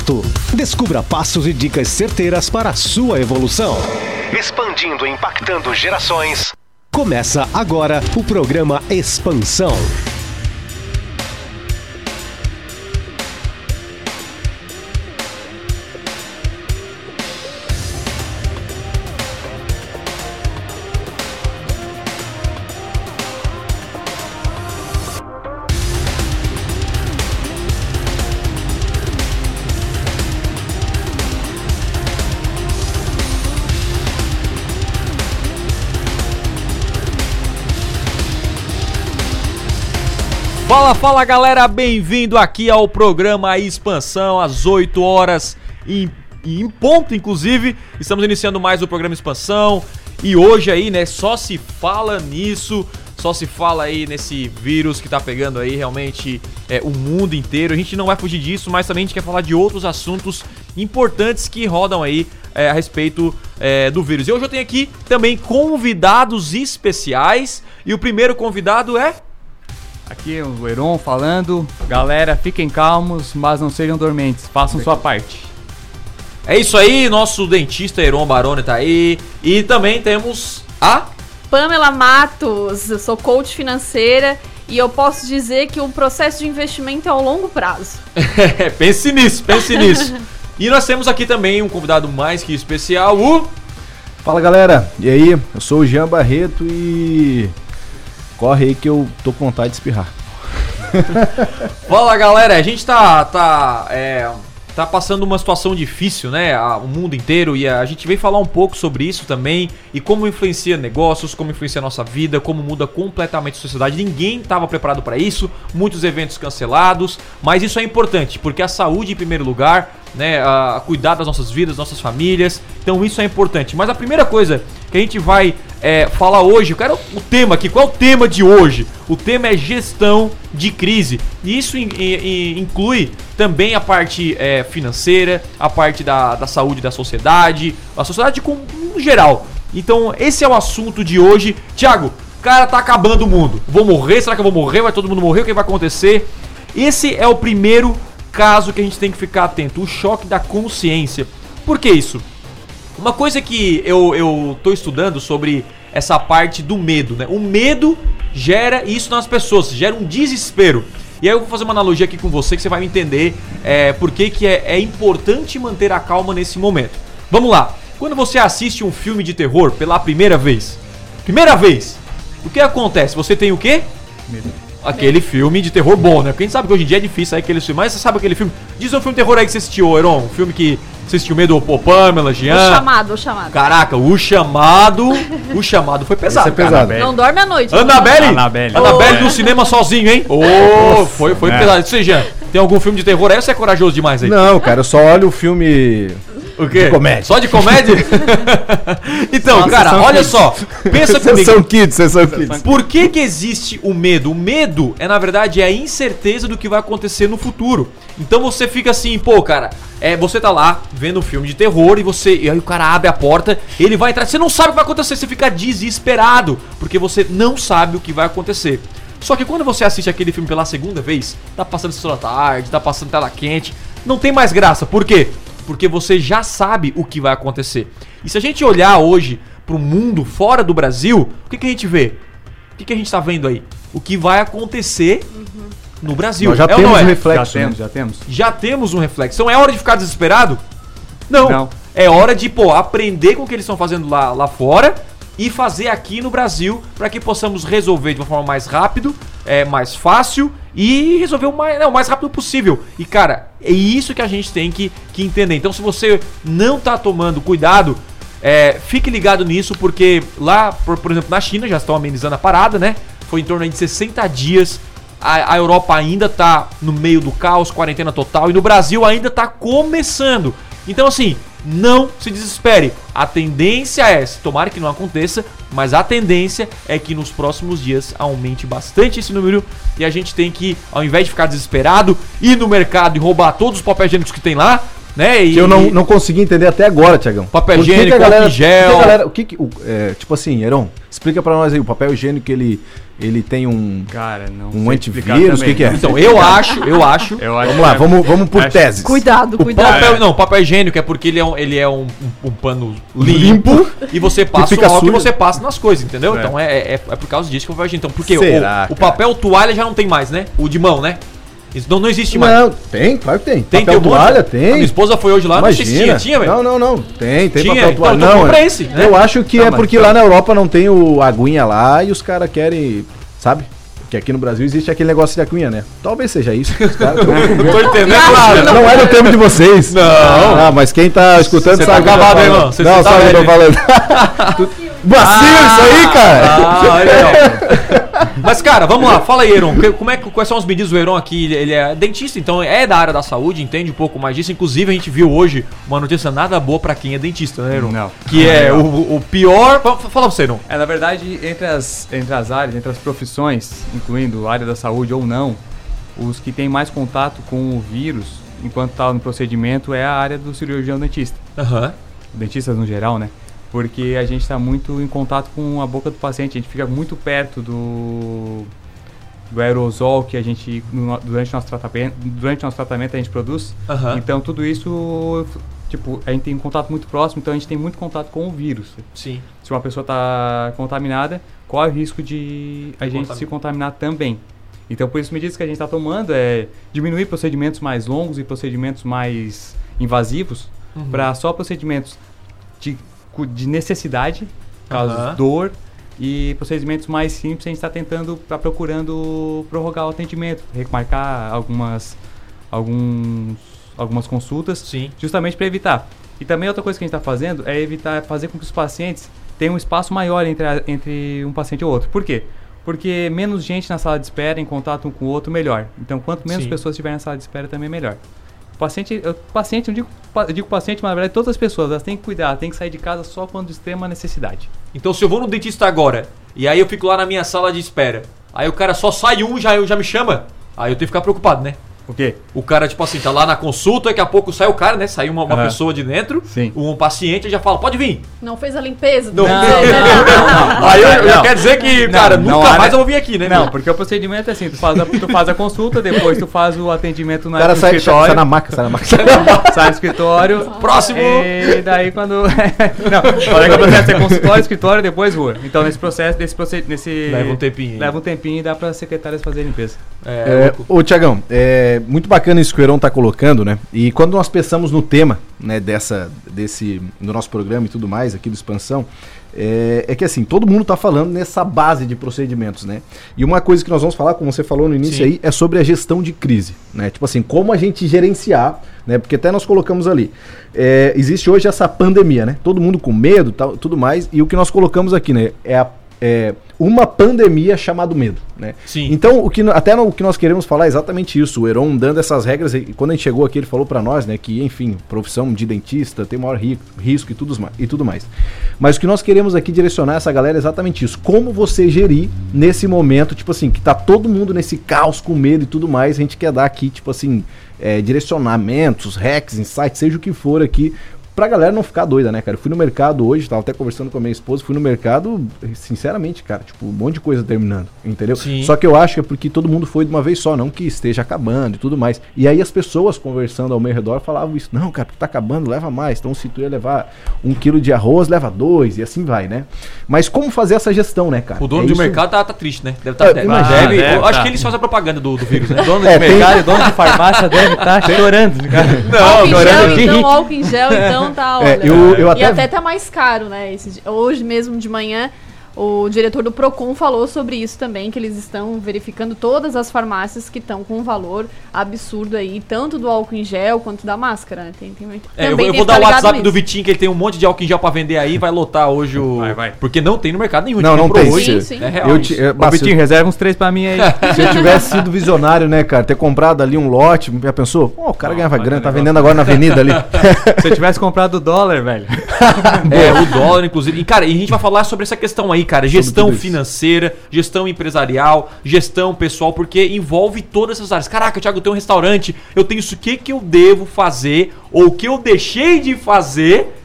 certo. Descubra passos e dicas certeiras para a sua evolução. Expandindo e impactando gerações. Começa agora o programa Expansão. Fala, galera, bem-vindo aqui ao programa Expansão, às 8 horas em, em ponto, inclusive. Estamos iniciando mais o programa Expansão e hoje aí, né, só se fala nisso, só se fala aí nesse vírus que tá pegando aí realmente é, o mundo inteiro. A gente não vai fugir disso, mas também a gente quer falar de outros assuntos importantes que rodam aí é, a respeito é, do vírus. E hoje eu tenho aqui também convidados especiais e o primeiro convidado é. Aqui é o Heron falando. Galera, fiquem calmos, mas não sejam dormentes. Façam sua parte. É isso aí, nosso dentista Heron Baroni tá aí. E também temos a. Pamela Matos, eu sou coach financeira e eu posso dizer que o processo de investimento é ao longo prazo. pense nisso, pense nisso. E nós temos aqui também um convidado mais que especial, o. Fala galera, e aí? Eu sou o Jean Barreto e corre aí que eu tô com vontade de espirrar. Fala galera, a gente tá, tá, é, tá passando uma situação difícil, né? O mundo inteiro e a gente veio falar um pouco sobre isso também e como influencia negócios, como influencia a nossa vida, como muda completamente a sociedade. Ninguém estava preparado para isso, muitos eventos cancelados, mas isso é importante porque a saúde em primeiro lugar, né? A cuidar das nossas vidas, nossas famílias. Então isso é importante. Mas a primeira coisa que a gente vai é, falar hoje, eu quero o tema aqui. Qual é o tema de hoje? O tema é gestão de crise. E isso in, in, inclui também a parte é, financeira, a parte da, da saúde da sociedade, a sociedade com, no geral. Então, esse é o assunto de hoje. Tiago, cara, tá acabando o mundo. Vou morrer? Será que eu vou morrer? Vai todo mundo morrer? O que vai acontecer? Esse é o primeiro caso que a gente tem que ficar atento: o choque da consciência. Por que isso? Uma coisa que eu, eu tô estudando sobre essa parte do medo, né? O medo gera isso nas pessoas, gera um desespero. E aí eu vou fazer uma analogia aqui com você que você vai entender é, por que, que é, é importante manter a calma nesse momento. Vamos lá. Quando você assiste um filme de terror pela primeira vez, primeira vez, o que acontece? Você tem o quê? Medo. Aquele filme de terror bom, né? Porque a gente sabe que hoje em dia é difícil aí aquele filme, mas você sabe aquele filme. Diz um filme de terror aí que você assistiu, Heron. Um filme que você assistiu medo do Pamela, Jean? O chamado, o chamado. Caraca, o chamado. o chamado foi pesado. Esse é pesado. Não dorme à noite. Annabelle? Annabelle. Annabelle no cinema sozinho, hein? Ô, oh, foi, foi É. pesado. Isso aí, Jean. Tem algum filme de terror aí ou você é corajoso demais aí? Não, cara, eu só olho o filme. O quê? De comédia. Só de comédia? então, Só cara, olha kids. só. Pensa comigo. Sessão Kids, Sessão Kids. Por que, que existe o medo? O medo é, na verdade, a incerteza do que vai acontecer no futuro. Então você fica assim, pô, cara, é, você tá lá vendo um filme de terror e você. E aí o cara abre a porta, ele vai entrar. Você não sabe o que vai acontecer, você fica desesperado, porque você não sabe o que vai acontecer. Só que quando você assiste aquele filme pela segunda vez, tá passando sessão da tarde, tá passando tela quente, não tem mais graça. Por quê? Porque você já sabe o que vai acontecer. E se a gente olhar hoje pro mundo fora do Brasil, o que, que a gente vê? O que, que a gente tá vendo aí? O que vai acontecer no Brasil. Nós já é ou temos não um é? Já reflexo. né? temos, já temos. Já temos um reflexo. Então é hora de ficar desesperado? Não. Não. É hora de, pô, aprender com o que eles estão fazendo lá, lá fora e fazer aqui no Brasil para que possamos resolver de uma forma mais rápido, é, mais fácil e resolver o mais, não, o mais rápido possível. E cara, é isso que a gente tem que, que entender. Então se você não tá tomando cuidado, é, fique ligado nisso, porque lá, por, por exemplo, na China já estão amenizando a parada, né? Foi em torno de 60 dias. A, a Europa ainda tá no meio do caos, quarentena total, e no Brasil ainda tá começando. Então, assim, não se desespere. A tendência é, tomara que não aconteça, mas a tendência é que nos próximos dias aumente bastante esse número e a gente tem que, ao invés de ficar desesperado, ir no mercado e roubar todos os papéis higiênicos que tem lá, né? E, Que eu não, não consegui entender até agora, Tiagão. Papel Por que que higiênico, a galera, gel. que a galera- o que que- o- é, tipo assim, Heron, explica pra nós aí, o papel higiênico ele, Ele tem um, Cara, não um antivírus? O que, que é? Então, eu acho, eu acho. Eu acho Vamos lá, é- vamos, vamos por acho- teses. Cuidado, O cuidado. papel, não, o papel higiênico é porque ele é um, ele é um, um, um pano limpo, Limpo. e você passa o álcool e você passa nas coisas, entendeu? É. Então é, é, é por causa disso que o papel higiênico. Então, porque o, Será, o cara? papel toalha já não tem mais, né? O de mão, né? Isso não, não existe mais. Não, tem, claro que tem. Tem, papel tem um toalha, A minha tem. esposa foi hoje lá, não sei se Imagina. tinha, tinha, velho. Não, não, não. Tem, tem Tinha? papel Então, toalha. então não, compra é. esse, né? Eu acho que Não, é porque então- lá na Europa não tem o aguinha lá e os caras querem, sabe? Que aqui no Brasil existe aquele negócio de aguinha, né? Talvez seja isso. Com medo. Tô entendendo. Claro, não é do tempo de vocês. Não. Ah, mas quem tá escutando sabe tá o eu tô acabado, hein, irmão? Você- não, tá sabe o que eu tô falando. Vacilo isso aí, cara. Ah, olha. Mas, cara, vamos lá, fala aí, Heron. Como é, que- quais são os medidas do Heron aqui? Ele, é dentista, então é da área da saúde, entende um pouco mais disso. Inclusive, a gente viu hoje uma notícia nada boa pra quem é dentista, né, Heron? Não. Que é o, o pior. Fa- Fala pra você, Heron. É, na verdade, entre as, entre as áreas, entre as profissões, incluindo a área da saúde ou não, os que têm mais contato com o vírus, enquanto está no procedimento, é a área do cirurgião dentista. Aham. Dentistas no geral, né? Porque a gente está muito em contato com a boca do paciente, a gente fica muito perto do, do aerosol que a gente, no- durante, nosso tratamento, durante nosso tratamento, a gente produz. Aham. Então, tudo isso, tipo, a gente tem um contato muito próximo, então a gente tem muito contato com o vírus Sim. se uma pessoa está contaminada, corre o risco de a De gente contaminar. se contaminar também. Então, por isso, medidas que a gente está tomando é diminuir procedimentos mais longos e procedimentos mais invasivos Uhum. para só procedimentos de, de necessidade, casos Aham. dor, e procedimentos mais simples a gente está tentando, está procurando prorrogar o atendimento, remarcar algumas, alguns, algumas consultas Sim. justamente para evitar. E também outra coisa que a gente está fazendo é evitar fazer com que os pacientes tenham um espaço maior entre, a- entre um paciente e outro. Por quê? Porque menos gente na sala de espera, em contato um com o outro, melhor. Então, quanto menos Sim. pessoas tiverem na sala de espera, também melhor. Paciente, eu, paciente, eu digo, eu digo paciente, mas na verdade todas as pessoas, elas têm que cuidar, têm que sair de casa só quando extrema necessidade. Então, se eu vou no dentista agora e aí eu fico lá na minha sala de espera, aí o cara só sai um já já me chama, aí eu tenho que ficar preocupado, né? O quê? O cara, tipo assim, tá lá na consulta, daqui a pouco sai o cara, né? Sai uma, uma Aham. pessoa de dentro, Sim. um paciente já fala, pode vir. Não fez a limpeza? Não. do Não, né? não, não. Aí eu, eu Não. quero dizer que, Não, cara, não nunca mais né? eu vou vir aqui, né? Não, meu? porque o procedimento é assim, tu faz a, tu faz a consulta, depois tu faz o atendimento O na, cara no sai, sai, escritório. sai na maca, sai na maca. sai do escritório. Próximo. E daí quando. não, olha que o processo é consultório, escritório, depois rua. Então nesse processo, nesse processo. Nesse, Leva um tempinho. Leva um tempinho e dá para secretárias fazer a limpeza. É, É, louco. ô, Tiagão, é muito bacana isso que o Heron tá colocando, né? E quando nós pensamos no tema, né, dessa, desse, do nosso programa e tudo mais, aqui do Expansão, é, é que assim, todo mundo tá falando nessa base de procedimentos, né? E uma coisa que nós vamos falar, como você falou no início Sim. aí, é sobre a gestão de crise, né? Tipo assim, como a gente gerenciar, né? Porque até nós colocamos ali, é, existe hoje essa pandemia, né? Todo mundo com medo, tal, tudo mais, e o que nós colocamos aqui, né? É, a- é uma pandemia chamado medo, né? Sim. Então, o que, até no, o que nós queremos falar é exatamente isso. O Heron dando essas regras, e quando a gente chegou aqui, ele falou pra nós, né, que, enfim, profissão de dentista tem maior ri- risco e tudo, e tudo mais. Mas o que nós queremos aqui direcionar essa galera é exatamente isso. Como você gerir nesse momento, tipo assim, que tá todo mundo nesse caos com medo e tudo mais, a gente quer dar aqui, tipo assim, é, direcionamentos, hacks, insights, seja o que for aqui, pra galera não ficar doida, né, cara? Eu fui no mercado hoje, tava até conversando com a minha esposa, fui no mercado, sinceramente, cara, tipo, um monte de coisa terminando, entendeu? Sim. Só que eu acho que é porque todo mundo foi de uma vez só, não que esteja acabando e tudo mais. E aí as pessoas conversando ao meu redor falavam isso, não, cara, porque tá acabando, leva mais. Então se tu ia levar um quilo de arroz, leva dois, e assim vai, né? Mas como fazer essa gestão, né, cara? O dono É do isso- mercado tá, tá triste, né? Deve tá, É, deve, imagina. deve- Deve eu acho tá. que eles fazem a propaganda do, do vírus, né? Dono É, de tem- mercado e dono de farmácia deve estar chorando, cara. álcool em chorando gel, então, álcool em gel, então tá, É, eu- eu E até- até tá mais caro, né? esse hoje mesmo de manhã, o diretor do Procon falou sobre isso também, que eles estão verificando todas as farmácias que estão com um valor absurdo aí, tanto do álcool em gel quanto da máscara, né? Tem, tem, É, eu, vou- eu vou dar o WhatsApp do nisso. Vitinho, que ele tem um monte de álcool em gel pra vender aí, vai lotar hoje o. Vai, vai. Porque não tem no mercado nenhum. Não, não tem. Hoje. Sim, sim. É real. Eu te, é, Ô, se- Vitinho, reserva uns três pra mim aí. Se eu tivesse sido visionário, né, cara, ter comprado ali um lote, já pensou? Pô, o cara Não, ganhava grana, tá vendendo agora na avenida ali. Se eu tivesse comprado o dólar, velho. É, o dólar, inclusive. E, cara, e a gente vai falar sobre essa questão aí, cara. Gestão financeira, gestão empresarial, gestão pessoal, porque envolve todas essas áreas. Caraca, Thiago, eu tenho um restaurante, eu tenho isso, o que, que eu devo fazer, ou o que eu deixei de fazer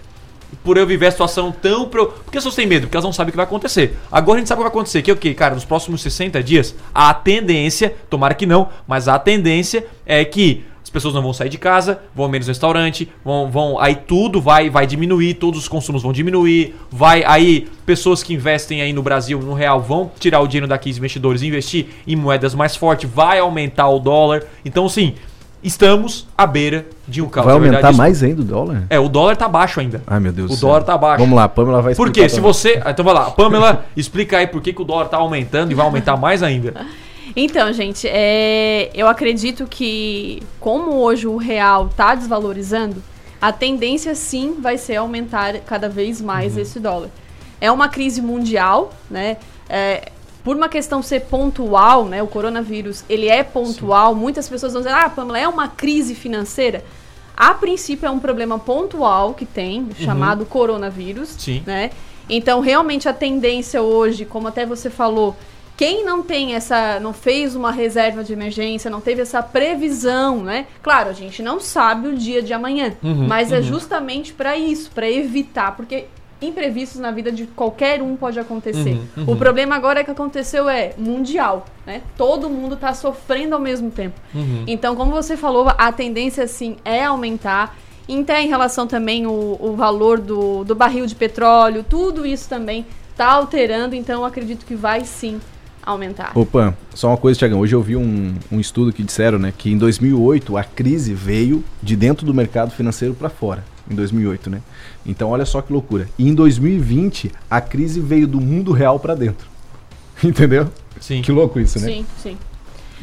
por eu viver a situação tão. Pro... Por que as pessoas têm medo? Porque elas não sabem o que vai acontecer. Agora a gente sabe o que vai acontecer. Que é o quê? Cara, nos próximos 60 dias, a tendência, tomara que não, mas a tendência é que pessoas não vão sair de casa, vão menos no restaurante, vão, vão aí tudo vai vai diminuir, todos os consumos vão diminuir, vai aí pessoas que investem aí no Brasil no real vão tirar o dinheiro daqui os investidores e investir em moedas mais fortes, vai aumentar o dólar. Então, sim, estamos à beira de um caos. Vai verdade, aumentar isso- mais ainda o dólar? É, o dólar tá baixo ainda. Ai, meu Deus O dólar tá baixo. Vamos lá, a Pamela vai Por explicar quê? Se você. Então vai lá, Pamela, explica aí por que, que o dólar tá aumentando e vai aumentar mais ainda. Então, gente, é, eu acredito que como hoje o real está desvalorizando, a tendência sim vai ser aumentar cada vez mais esse dólar. É uma crise mundial, né? É, por uma questão ser pontual, né? O coronavírus ele é pontual. Muitas pessoas vão dizer, ah, Pamela, é uma crise financeira. A princípio é um problema pontual que tem, chamado coronavírus, Sim. né? Então, realmente a tendência hoje, como até você falou, quem não tem essa, não fez uma reserva de emergência, não teve essa previsão, né? Claro, a gente não sabe o dia de amanhã, Uhum, mas é uhum. justamente para isso, para evitar, porque imprevistos na vida de qualquer um pode acontecer. Uhum, uhum. O problema agora é que aconteceu é mundial, né? Todo mundo tá sofrendo ao mesmo tempo. Uhum. Então, como você falou, a tendência sim é aumentar. Então, em relação também o, o valor do, do barril de petróleo, tudo isso também tá alterando, então eu acredito que vai sim aumentar. Opa, só uma coisa, Tiagão. Hoje eu vi um, um estudo que disseram, né, que em 2008 a crise veio de dentro do mercado financeiro para fora. Em 2008, né? Então olha só que loucura. E em 2020 a crise veio do mundo real para dentro. Entendeu? Sim. Que louco isso, né? Sim, sim.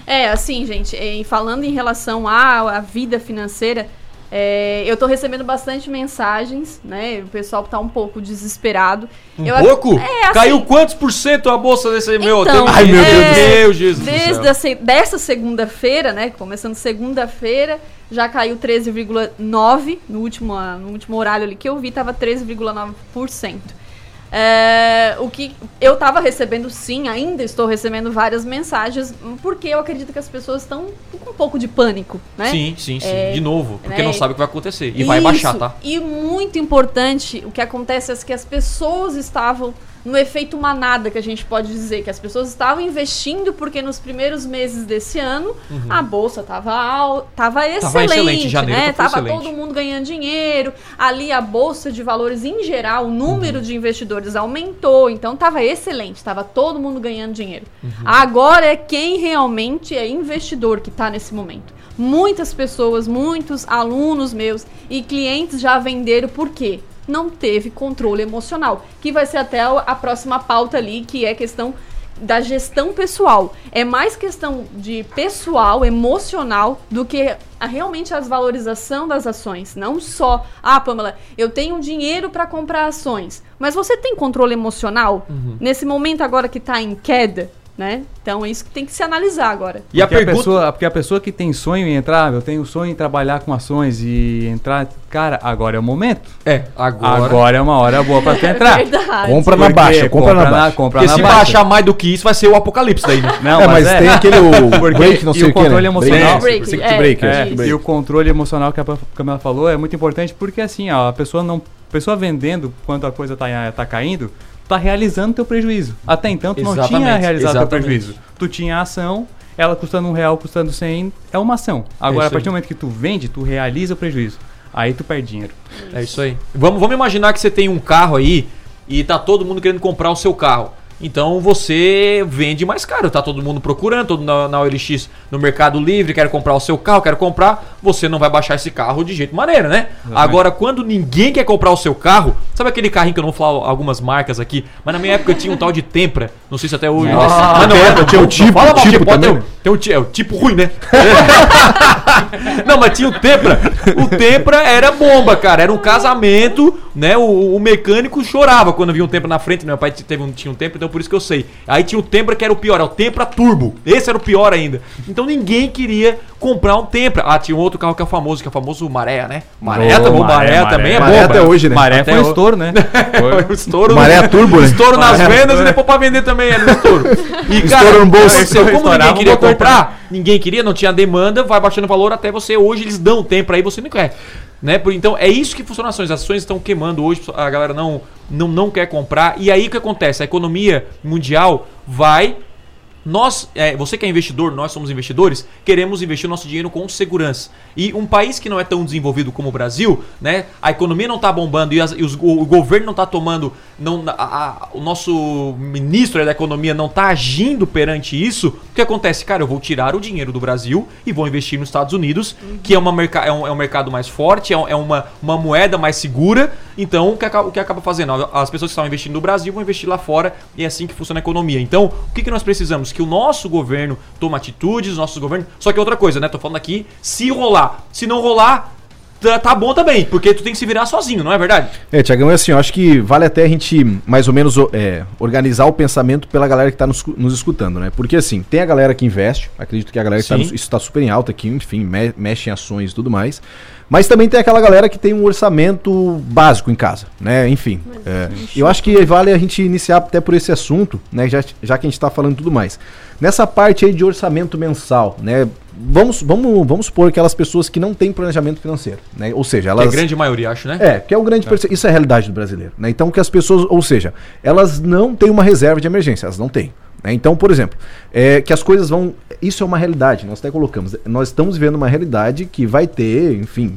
É, assim, gente, e falando em relação à, à vida financeira, é, eu tô recebendo bastante mensagens, né? O pessoal tá um pouco desesperado. Um Eu pouco? É, assim, Caiu quantos por cento a bolsa desse meu? Então, Tem- Ai, meu é, Deus Jesus Desde dessa segunda-feira, né? Começando segunda-feira, já caiu 13,9%. No último, no último horário ali que eu vi, tava 13,9%. É, o que eu tava recebendo sim, ainda estou recebendo várias mensagens, porque eu acredito que as pessoas estão com um pouco de pânico, né? Sim, sim, sim. É, de novo. Porque né? não sabe o que vai acontecer. E vai Isso. baixar, tá? E muito importante, o que acontece é que as pessoas estavam no efeito manada, que a gente pode dizer, que as pessoas estavam investindo porque nos primeiros meses desse ano a bolsa estava al... tava excelente, excelente, janeiro né? Tava excelente. todo mundo ganhando dinheiro. Ali a bolsa de valores em geral, o número Uhum. de investidores aumentou, então tava excelente, tava todo mundo ganhando dinheiro. Uhum. Agora é quem realmente é investidor que está nesse momento. Muitas pessoas, muitos alunos meus e clientes já venderam por quê? Não teve controle emocional, que vai ser até a próxima pauta ali, que é questão da gestão pessoal. É mais questão de pessoal, emocional, do que a- realmente a valorização das ações. Não só, ah, Pamela, eu tenho dinheiro para comprar ações, mas você tem controle emocional? Nesse momento agora que está em queda, né? Então é isso que tem que se analisar agora. E a porque, pergunta. pessoa, porque a pessoa que tem sonho em entrar, eu tenho sonho em trabalhar com ações e entrar. Cara, agora é o momento. É, agora. Agora, é uma hora boa pra tu entrar. É verdade. Compra na Porque baixa, compra na baixa. compra Porque na se baixa. baixar mais do que isso, vai ser o apocalipse daí, né? Não, é, mas, tem aquele o break, não sei o o que, né? controle emocional- Break, é, breaker, É, circuit e o controle emocional que a Camila falou é muito importante porque assim, ó, a pessoa não, a pessoa vendendo quando a coisa tá, tá caindo, tá realizando teu prejuízo. Até então tu não tinha Exatamente, realizado teu exatamente. prejuízo. Tu tinha a ação, ela custando um real, custando 100, é uma ação. Agora, isso a partir aí. do momento que tu vende, tu realiza o prejuízo. Aí tu perde dinheiro. É isso aí. Vamos, vamos imaginar que você tem um carro aí e tá todo mundo querendo comprar o seu carro. Então você vende mais caro, tá todo mundo procurando, todo na, na OLX, no Mercado Livre, quer comprar o seu carro, quer comprar, você não vai baixar esse carro de jeito maneira, né? Agora, quando ninguém quer comprar o seu carro, sabe aquele carrinho que eu não vou falar algumas marcas aqui, mas na minha época tinha um tal de Tempra, não sei se até hoje. Nossa, mas não, Tempra, é, tinha o tipo- fala mal, tipo tipo, também. um- tem um, é, o tipo ruim, né? Não, mas tinha o Tempra. O Tempra era bomba, cara. Era um casamento, né? O, o mecânico chorava quando via um Tempra na frente. Meu pai teve um, tinha um Tempra, então por isso que eu sei. Aí tinha o Tempra que era o pior, é o Tempra Turbo. Esse era o pior ainda. Então ninguém queria comprar um Tempra. Ah, tinha um outro carro que é famoso, que é o famoso Maré, né? Maré, tá bom, Maré, Maré, Maré. também é Maré bomba. até hoje, né? Maré Até foi um o- estouro, né? Foi o estouro, Maré no- turbo, né? Estouro nas Maré vendas turbo. e depois pra vender também era no estouro. E, Estouro no bolso. aconteceu, como ninguém o queria comprar, ninguém queria, não tinha demanda, vai baixando o valor até você. Hoje eles dão tempo aí, você não quer. Né? Então é isso que funciona ações. As ações estão queimando hoje, a galera não, não, não quer comprar. E aí o que acontece? A economia mundial vai nós, é, você que é investidor, nós somos investidores, queremos investir nosso dinheiro com segurança. E um país que não é tão desenvolvido como o Brasil, né, a economia não está bombando e, as, e os, o, governo não está tomando, não, a, a, o nosso ministro da economia não está agindo perante isso, o que acontece? Cara, eu vou tirar o dinheiro do Brasil e vou investir nos Estados Unidos, uhum. que é, uma é, um, é um mercado mais forte, é, é, uma, uma moeda mais segura. Então, o que, acaba, o que acaba fazendo? As pessoas que estão investindo no Brasil vão investir lá fora e é assim que funciona a economia. Então, o que, que nós precisamos? que o nosso governo tome atitudes, nossos governos. Só que outra coisa, né? Tô falando aqui, se rolar. Se não rolar, tá, tá, bom também, porque tu tem que se virar sozinho, não é verdade? É, Tiagão, é assim, eu acho que vale até a gente mais ou menos é, organizar o pensamento pela galera que está nos, nos, escutando, né? Porque assim, tem a galera que investe, acredito que a galera que tá nos, isso está super em alta aqui, enfim, me, mexe em ações e tudo mais. Mas também tem aquela galera que tem um orçamento básico em casa, né? Enfim, é, eu acho que vale a gente iniciar até por esse assunto, né? Já, já que a gente está falando tudo mais. Nessa parte aí de orçamento mensal, né? Vamos, vamos, vamos supor aquelas pessoas que não têm planejamento financeiro, né? Ou seja, elas... Que é a grande maioria, acho, né? É, que é o grande... É. Isso é a realidade do brasileiro, né? Então que as pessoas... Ou seja, elas não têm uma reserva de emergência, elas não têm. Né? Então, por exemplo, é, que as coisas vão. Isso é uma realidade, nós até colocamos. Nós estamos vivendo uma realidade que vai ter, enfim.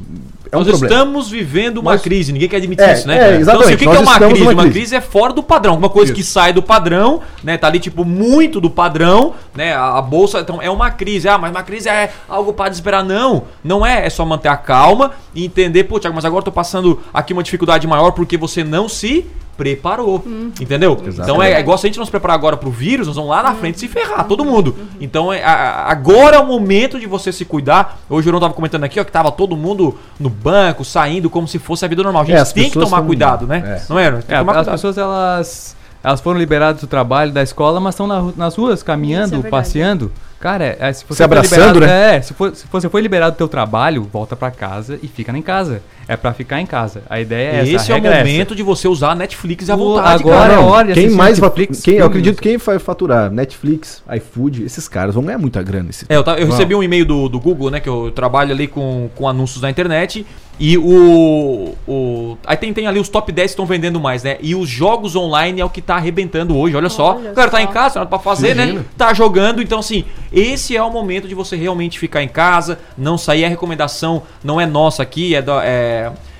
É um nós problema. estamos vivendo uma nós... crise, ninguém quer admitir é, isso, né? É, exatamente. Então, assim, o que, que é uma crise? Uma crise. é fora do padrão, alguma coisa isso. que sai do padrão, né? Tá ali, tipo, muito do padrão, né? A, a, bolsa, então, é uma crise. Ah, mas uma crise é algo para desesperar. Não, não é. É só manter a calma e entender, pô, Thiago, mas agora eu tô passando aqui uma dificuldade maior porque você não se preparou. Hum. Entendeu? Exatamente. Então é, é igual se a gente não se preparar agora pro vírus, nós vamos lá na hum. frente se ferrar, todo mundo. Uhum. Então é, a, agora é o momento de você se cuidar. Hoje o João tava comentando aqui, ó, que tava todo mundo no banco, saindo como se fosse a vida normal. A gente é, tem que tomar são... cuidado, né? É. Não é? é as cuidado. pessoas, elas, elas foram liberadas do trabalho, da escola, mas estão na, nas ruas caminhando, é passeando. Cara, é, se você se abraçando, né? É, se, for, se você foi liberado do teu trabalho, volta para casa e fica em casa. É para ficar em casa. A ideia é Esse essa. é o é momento essa. de você usar a Netflix à vontade, Agora é hora Quem mais Netflix, quem, Eu acredito que quem vai faturar Netflix, iFood, esses caras vão ganhar muita grana. Esse é, eu, eu recebi um e-mail do, do Google, né? Que eu trabalho ali com, com anúncios na internet. E o. o aí tem, tem ali os top 10 que estão vendendo mais, né? E os jogos online é o que tá arrebentando hoje, olha, olha só. O cara tá em casa, nada pra fazer, né? Imagina. né? Tá jogando, então assim, esse é o momento de você realmente ficar em casa, não sair. A recomendação não é nossa aqui, é do. É,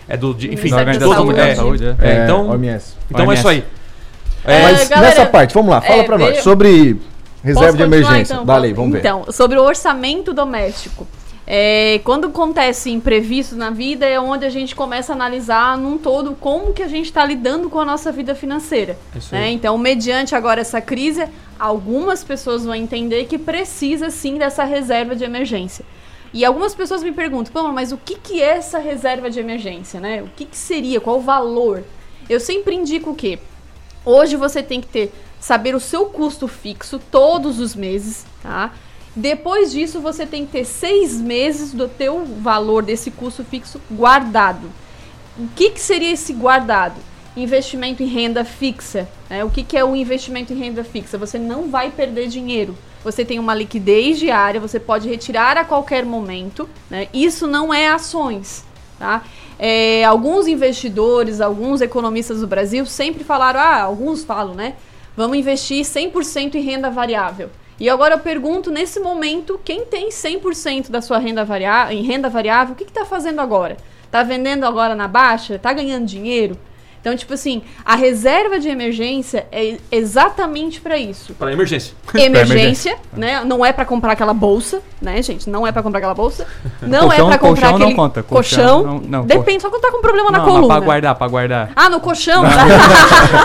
é do de, enfim, da todo mundo. É, saúde, é. é, então, OMS. então OMS. é isso aí. É, Mas galera, nessa parte, vamos lá, fala é, pra nós. Sobre reserva de emergência. Então, Dá vamos ver. Então, sobre o orçamento doméstico. É, quando acontece imprevisto na vida é onde a gente começa a analisar num todo como que a gente está lidando com a nossa vida financeira. Né? Então, mediante agora essa crise, algumas pessoas vão entender que precisa sim dessa reserva de emergência. E algumas pessoas me perguntam, mas o que, que é essa reserva de emergência? Né? O que, que seria? Qual o valor? Eu sempre indico o quê? Hoje você tem que ter saber o seu custo fixo todos os meses, tá? Depois disso, você tem que ter seis meses do teu valor desse custo fixo guardado. O que, que seria esse guardado? Investimento em renda fixa. Né? O que, que é o investimento em renda fixa? Você não vai perder dinheiro. Você tem uma liquidez diária, você pode retirar a qualquer momento. Né? Isso não é ações. Tá? É, alguns investidores, alguns economistas do Brasil sempre falaram, ah, alguns falam, né? Vamos investir 100% em renda variável. E agora eu pergunto, nesse momento, quem tem 100% da sua renda variável, em renda variável, o que está fazendo agora? Está vendendo agora na baixa? Está ganhando dinheiro? Então, tipo assim, a reserva de emergência é exatamente para isso. Para emergência. Emergência, né? Não é para comprar aquela bolsa, né, gente? Não é para comprar aquela bolsa. Não colchão, é para comprar colchão aquele não conta. colchão. Não, não, Depende, só quando tá com problema não, na coluna. Para guardar, para guardar. Ah, no colchão.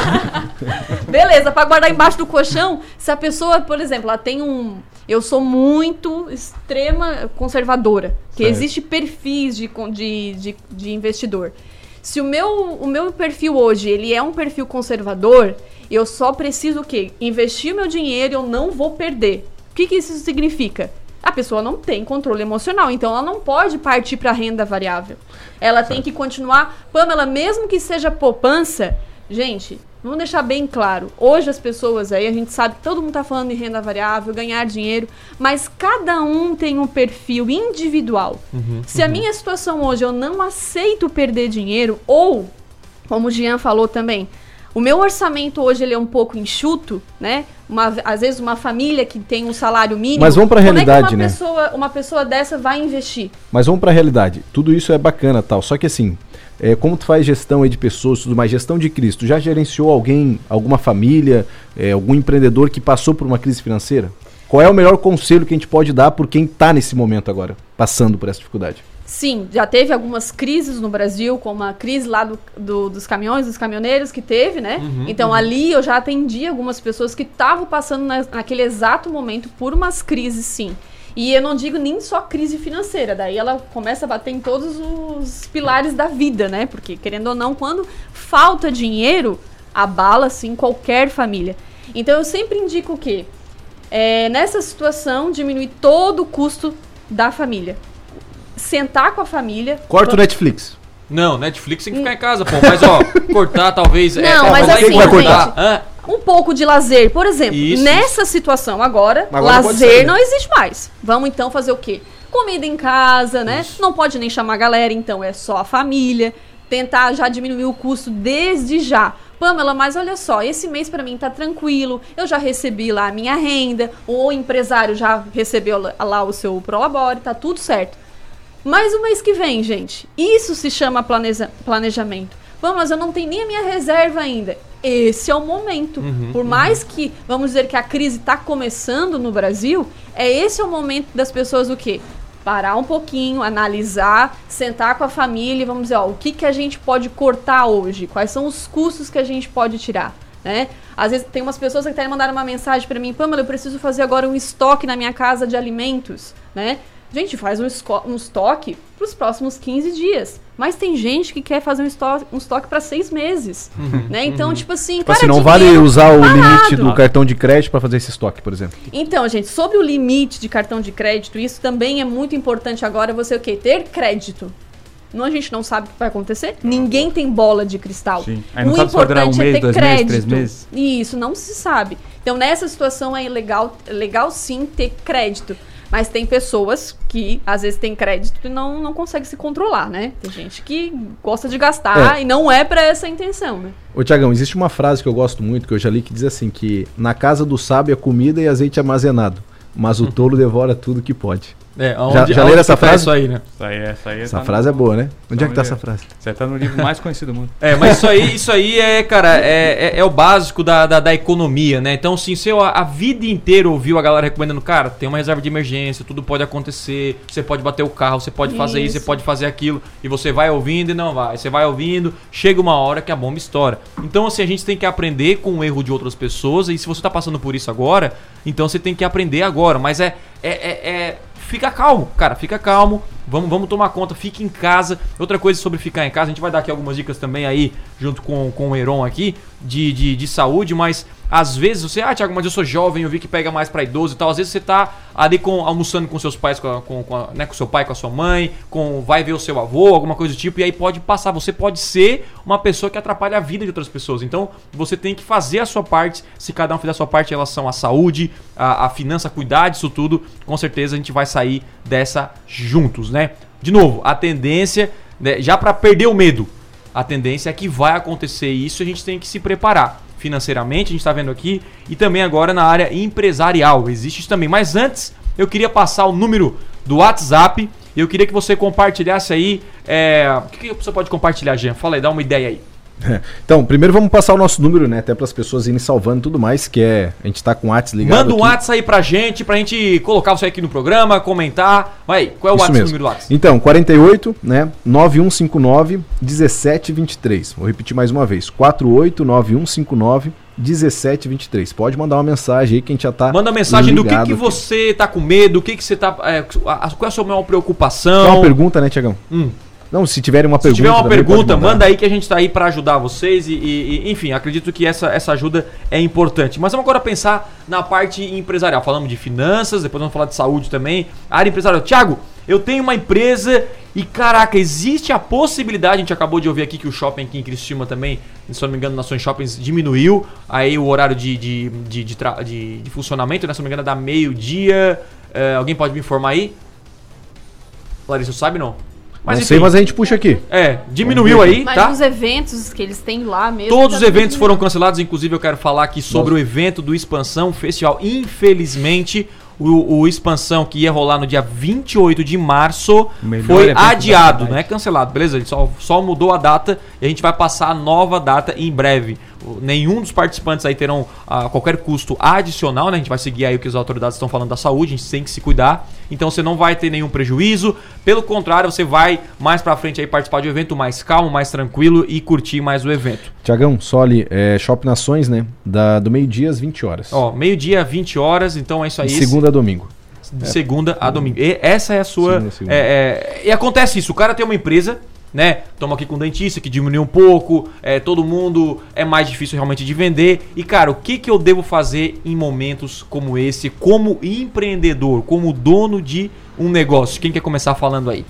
Beleza, para guardar embaixo do colchão, se a pessoa, por exemplo, ela tem um eu sou muito extrema conservadora. Que certo. existe perfis de, de, de, de investidor. Se o meu, o meu perfil hoje ele é um perfil conservador, eu só preciso o quê? Investir meu dinheiro e eu não vou perder. O que, que isso significa? A pessoa não tem controle emocional, então ela não pode partir para renda variável. Ela certo. tem que continuar, Pamela, mesmo que seja poupança, Gente, vamos deixar bem claro. Hoje as pessoas aí, a gente sabe que todo mundo tá falando de renda variável, ganhar dinheiro, mas cada um tem um perfil individual. Se a minha situação hoje eu não aceito perder dinheiro, ou, como o Jean falou também, o meu orçamento hoje ele é um pouco enxuto, né? Uma, às vezes uma família que tem um salário mínimo. Mas vamos pra como é realidade, que uma né? Pessoa, uma pessoa dessa vai investir. Mas vamos pra realidade. Tudo isso é bacana tal. Só que assim, é, como tu faz gestão aí de pessoas tudo mais, gestão de crise, tu já gerenciou alguém, alguma família, é, algum empreendedor que passou por uma crise financeira? Qual é o melhor conselho que a gente pode dar por quem tá nesse momento agora, passando por essa dificuldade? Sim, já teve algumas crises no Brasil, como a crise lá do, do- dos caminhões, dos caminhoneiros que teve, né? então ali eu já atendi algumas pessoas que estavam passando na- naquele exato momento por umas crises, sim. E eu não digo nem só crise financeira, daí ela começa a bater em todos os pilares da vida, né? Porque, querendo ou não, quando falta dinheiro, abala, assim, qualquer família. Então eu sempre indico o quê? É, nessa situação, diminuir todo o custo da família. Sentar com a família. Corta o Netflix. Não, Netflix tem que ficar em casa, pô. Mas, ó, cortar talvez. é, Não, é, mas vai assim, cortar. gente, Hã? um pouco de lazer. Por exemplo, Isso, nessa situação agora, Agora lazer né? não existe mais. Vamos então fazer o quê? Comida em casa, né? Não pode nem chamar a galera, então é só a família. Tentar já diminuir o custo desde já. Pamela, mas olha só, esse mês pra mim tá tranquilo, eu já recebi lá a minha renda, o empresário já recebeu lá- lá o seu prolabore, tá tudo certo. Mas o mês que vem, gente, isso se chama planeja- planejamento. Vamos, mas eu não tenho nem a minha reserva ainda. Esse é o momento. Por mais que, vamos dizer que a crise está começando no Brasil, é esse é o momento das pessoas o quê? Parar um pouquinho, analisar, sentar com a família e vamos dizer, ó, o que, que a gente pode cortar hoje? Quais são os custos que a gente pode tirar? Né? Às vezes tem umas pessoas que até mandaram uma mensagem para mim, Pamela, eu preciso fazer agora um estoque na minha casa de alimentos, né? Gente, faz um, um estoque para os próximos 15 dias. Mas tem gente que quer fazer um estoque, um estoque para seis meses. Né? Então, tipo assim, Tipo cara, assim, não vale usar o parado. limite do cartão de crédito para fazer esse estoque, por exemplo. Então, gente, sobre o limite de cartão de crédito, isso também é muito importante agora você o quê? Ter crédito. Não, a gente não sabe o que vai acontecer. Ninguém tem bola de cristal. Sim. Aí não sabe se vai durar um mês, dois meses, três meses. Isso, não se sabe. Então, nessa situação é legal, é legal sim ter crédito. Mas tem pessoas que às vezes têm crédito e não, não consegue se controlar, né? Tem gente que gosta de gastar É. e não é pra essa intenção, né? Ô Tiagão, existe uma frase que eu gosto muito, que eu já li, que diz assim, que na casa do sábio é comida e azeite armazenado, mas o tolo devora tudo que pode. É, Já- já leram essa tá frase? Isso aí, né? Isso aí, essa aí Essa tá frase é no- boa, né? Onde é que tá no essa frase? Você tá no livro mais conhecido do mundo. É, mas isso aí, isso aí é, cara, é, é, é o básico da, da, da economia, né? Então, assim, se eu a, a vida inteira ouviu a galera recomendando, cara, tem uma reserva de emergência, tudo pode acontecer, você pode bater o carro, você pode fazer isso, Isso. você pode fazer aquilo, e você vai ouvindo e não vai, você vai ouvindo, chega uma hora que a bomba estoura. Então, assim, a gente tem que aprender com o erro de outras pessoas, e se você tá passando por isso agora, então você tem que aprender agora, mas é, é, é, é fica calmo, cara, fica calmo. Vamos, vamos tomar conta, fique em casa. Outra coisa sobre ficar em casa, a gente vai dar aqui algumas dicas também aí, junto com, com o Heron aqui, de, de, de saúde, mas às vezes você, ah, Thiago, mas eu sou jovem, eu vi que pega mais pra idoso e tal. Às vezes você tá ali com, almoçando com seus pais, com, com, com, né, com seu pai, com a sua mãe, com vai ver o seu avô, alguma coisa do tipo, e aí pode passar. Você pode ser uma pessoa que atrapalha a vida de outras pessoas. Então você tem que fazer a sua parte. Se cada um fizer a sua parte em relação à saúde, à, à finança, cuidar disso tudo, com certeza a gente vai sair dessa juntos, né? De novo, a tendência, né, já pra perder o medo, a tendência é que vai acontecer isso a gente tem que se preparar financeiramente, a gente está vendo aqui, e também agora na área empresarial. Existe isso também. Mas antes, eu queria passar o número do WhatsApp eu queria que você compartilhasse aí. é, O que, que você pode compartilhar, Jean? Fala aí, dá uma ideia aí. Então, primeiro vamos passar o nosso número, né? Até para as pessoas irem salvando e tudo mais, que é. A gente tá com o WhatsApp ligado. Manda um aqui. WhatsApp aí pra gente, pra gente colocar você aqui no programa, comentar. Vai, qual é o Isso WhatsApp, mesmo. número do WhatsApp? Então, 48, né? 9159 1723. Vou repetir mais uma vez. 48 9159 1723. Pode mandar uma mensagem aí que a gente já tá. Manda mensagem do que, que aqui. você tá com medo, o que, que você tá. é, qual é a sua maior preocupação? uma pergunta, né, Tiagão? Hum. Não, se tiverem uma Se pergunta. tiver uma pergunta, manda aí que a gente tá aí pra ajudar vocês e, e- enfim, acredito que essa, essa ajuda é importante. Mas vamos agora pensar na parte empresarial. Falamos de finanças, depois vamos falar de saúde também. Área empresarial. Tiago, eu tenho uma empresa E caraca, existe a possibilidade, a gente acabou de ouvir aqui que o shopping aqui em Cristina também, se não me engano, Nações Shoppings diminuiu aí o horário de, de, de, de, de- de funcionamento, né? Se não me engano, é da meio-dia. É, alguém pode me informar aí? Larissa, sabe não? Não sei, mas a gente puxa aqui. É, diminuiu aí, Mas tá? os eventos que eles têm lá mesmo. Todos os já eventos foram cancelados, inclusive eu quero falar aqui sobre o evento do Expansão Festival. Infelizmente, o, o Expansão que ia rolar no dia 28 de março melhor foi adiado, não é cancelado, beleza? Ele só, só mudou a data e a gente vai passar a nova data em breve. Nenhum dos participantes aí terão ah, qualquer custo adicional, né? A gente vai seguir aí o que as autoridades estão falando da saúde, a gente tem que se cuidar. Então você não vai ter nenhum prejuízo. Pelo contrário, você vai mais pra frente aí participar de um evento mais calmo, mais tranquilo e curtir mais o evento. Tiagão, só ali, é, Shopping Nações, né? Da, do meio-dia às 20 horas. Ó, meio-dia, 20 horas, então é isso aí. de segunda a domingo. de segunda a domingo. E essa é a sua. Segunda a segunda. é, é, e acontece isso, o cara tem uma empresa, né? Toma aqui com o dentista, que diminuiu um pouco, é, todo mundo é mais difícil realmente de vender. E, cara, o que, que eu devo fazer em momentos como esse, como empreendedor, como dono de um negócio? Quem quer começar falando aí?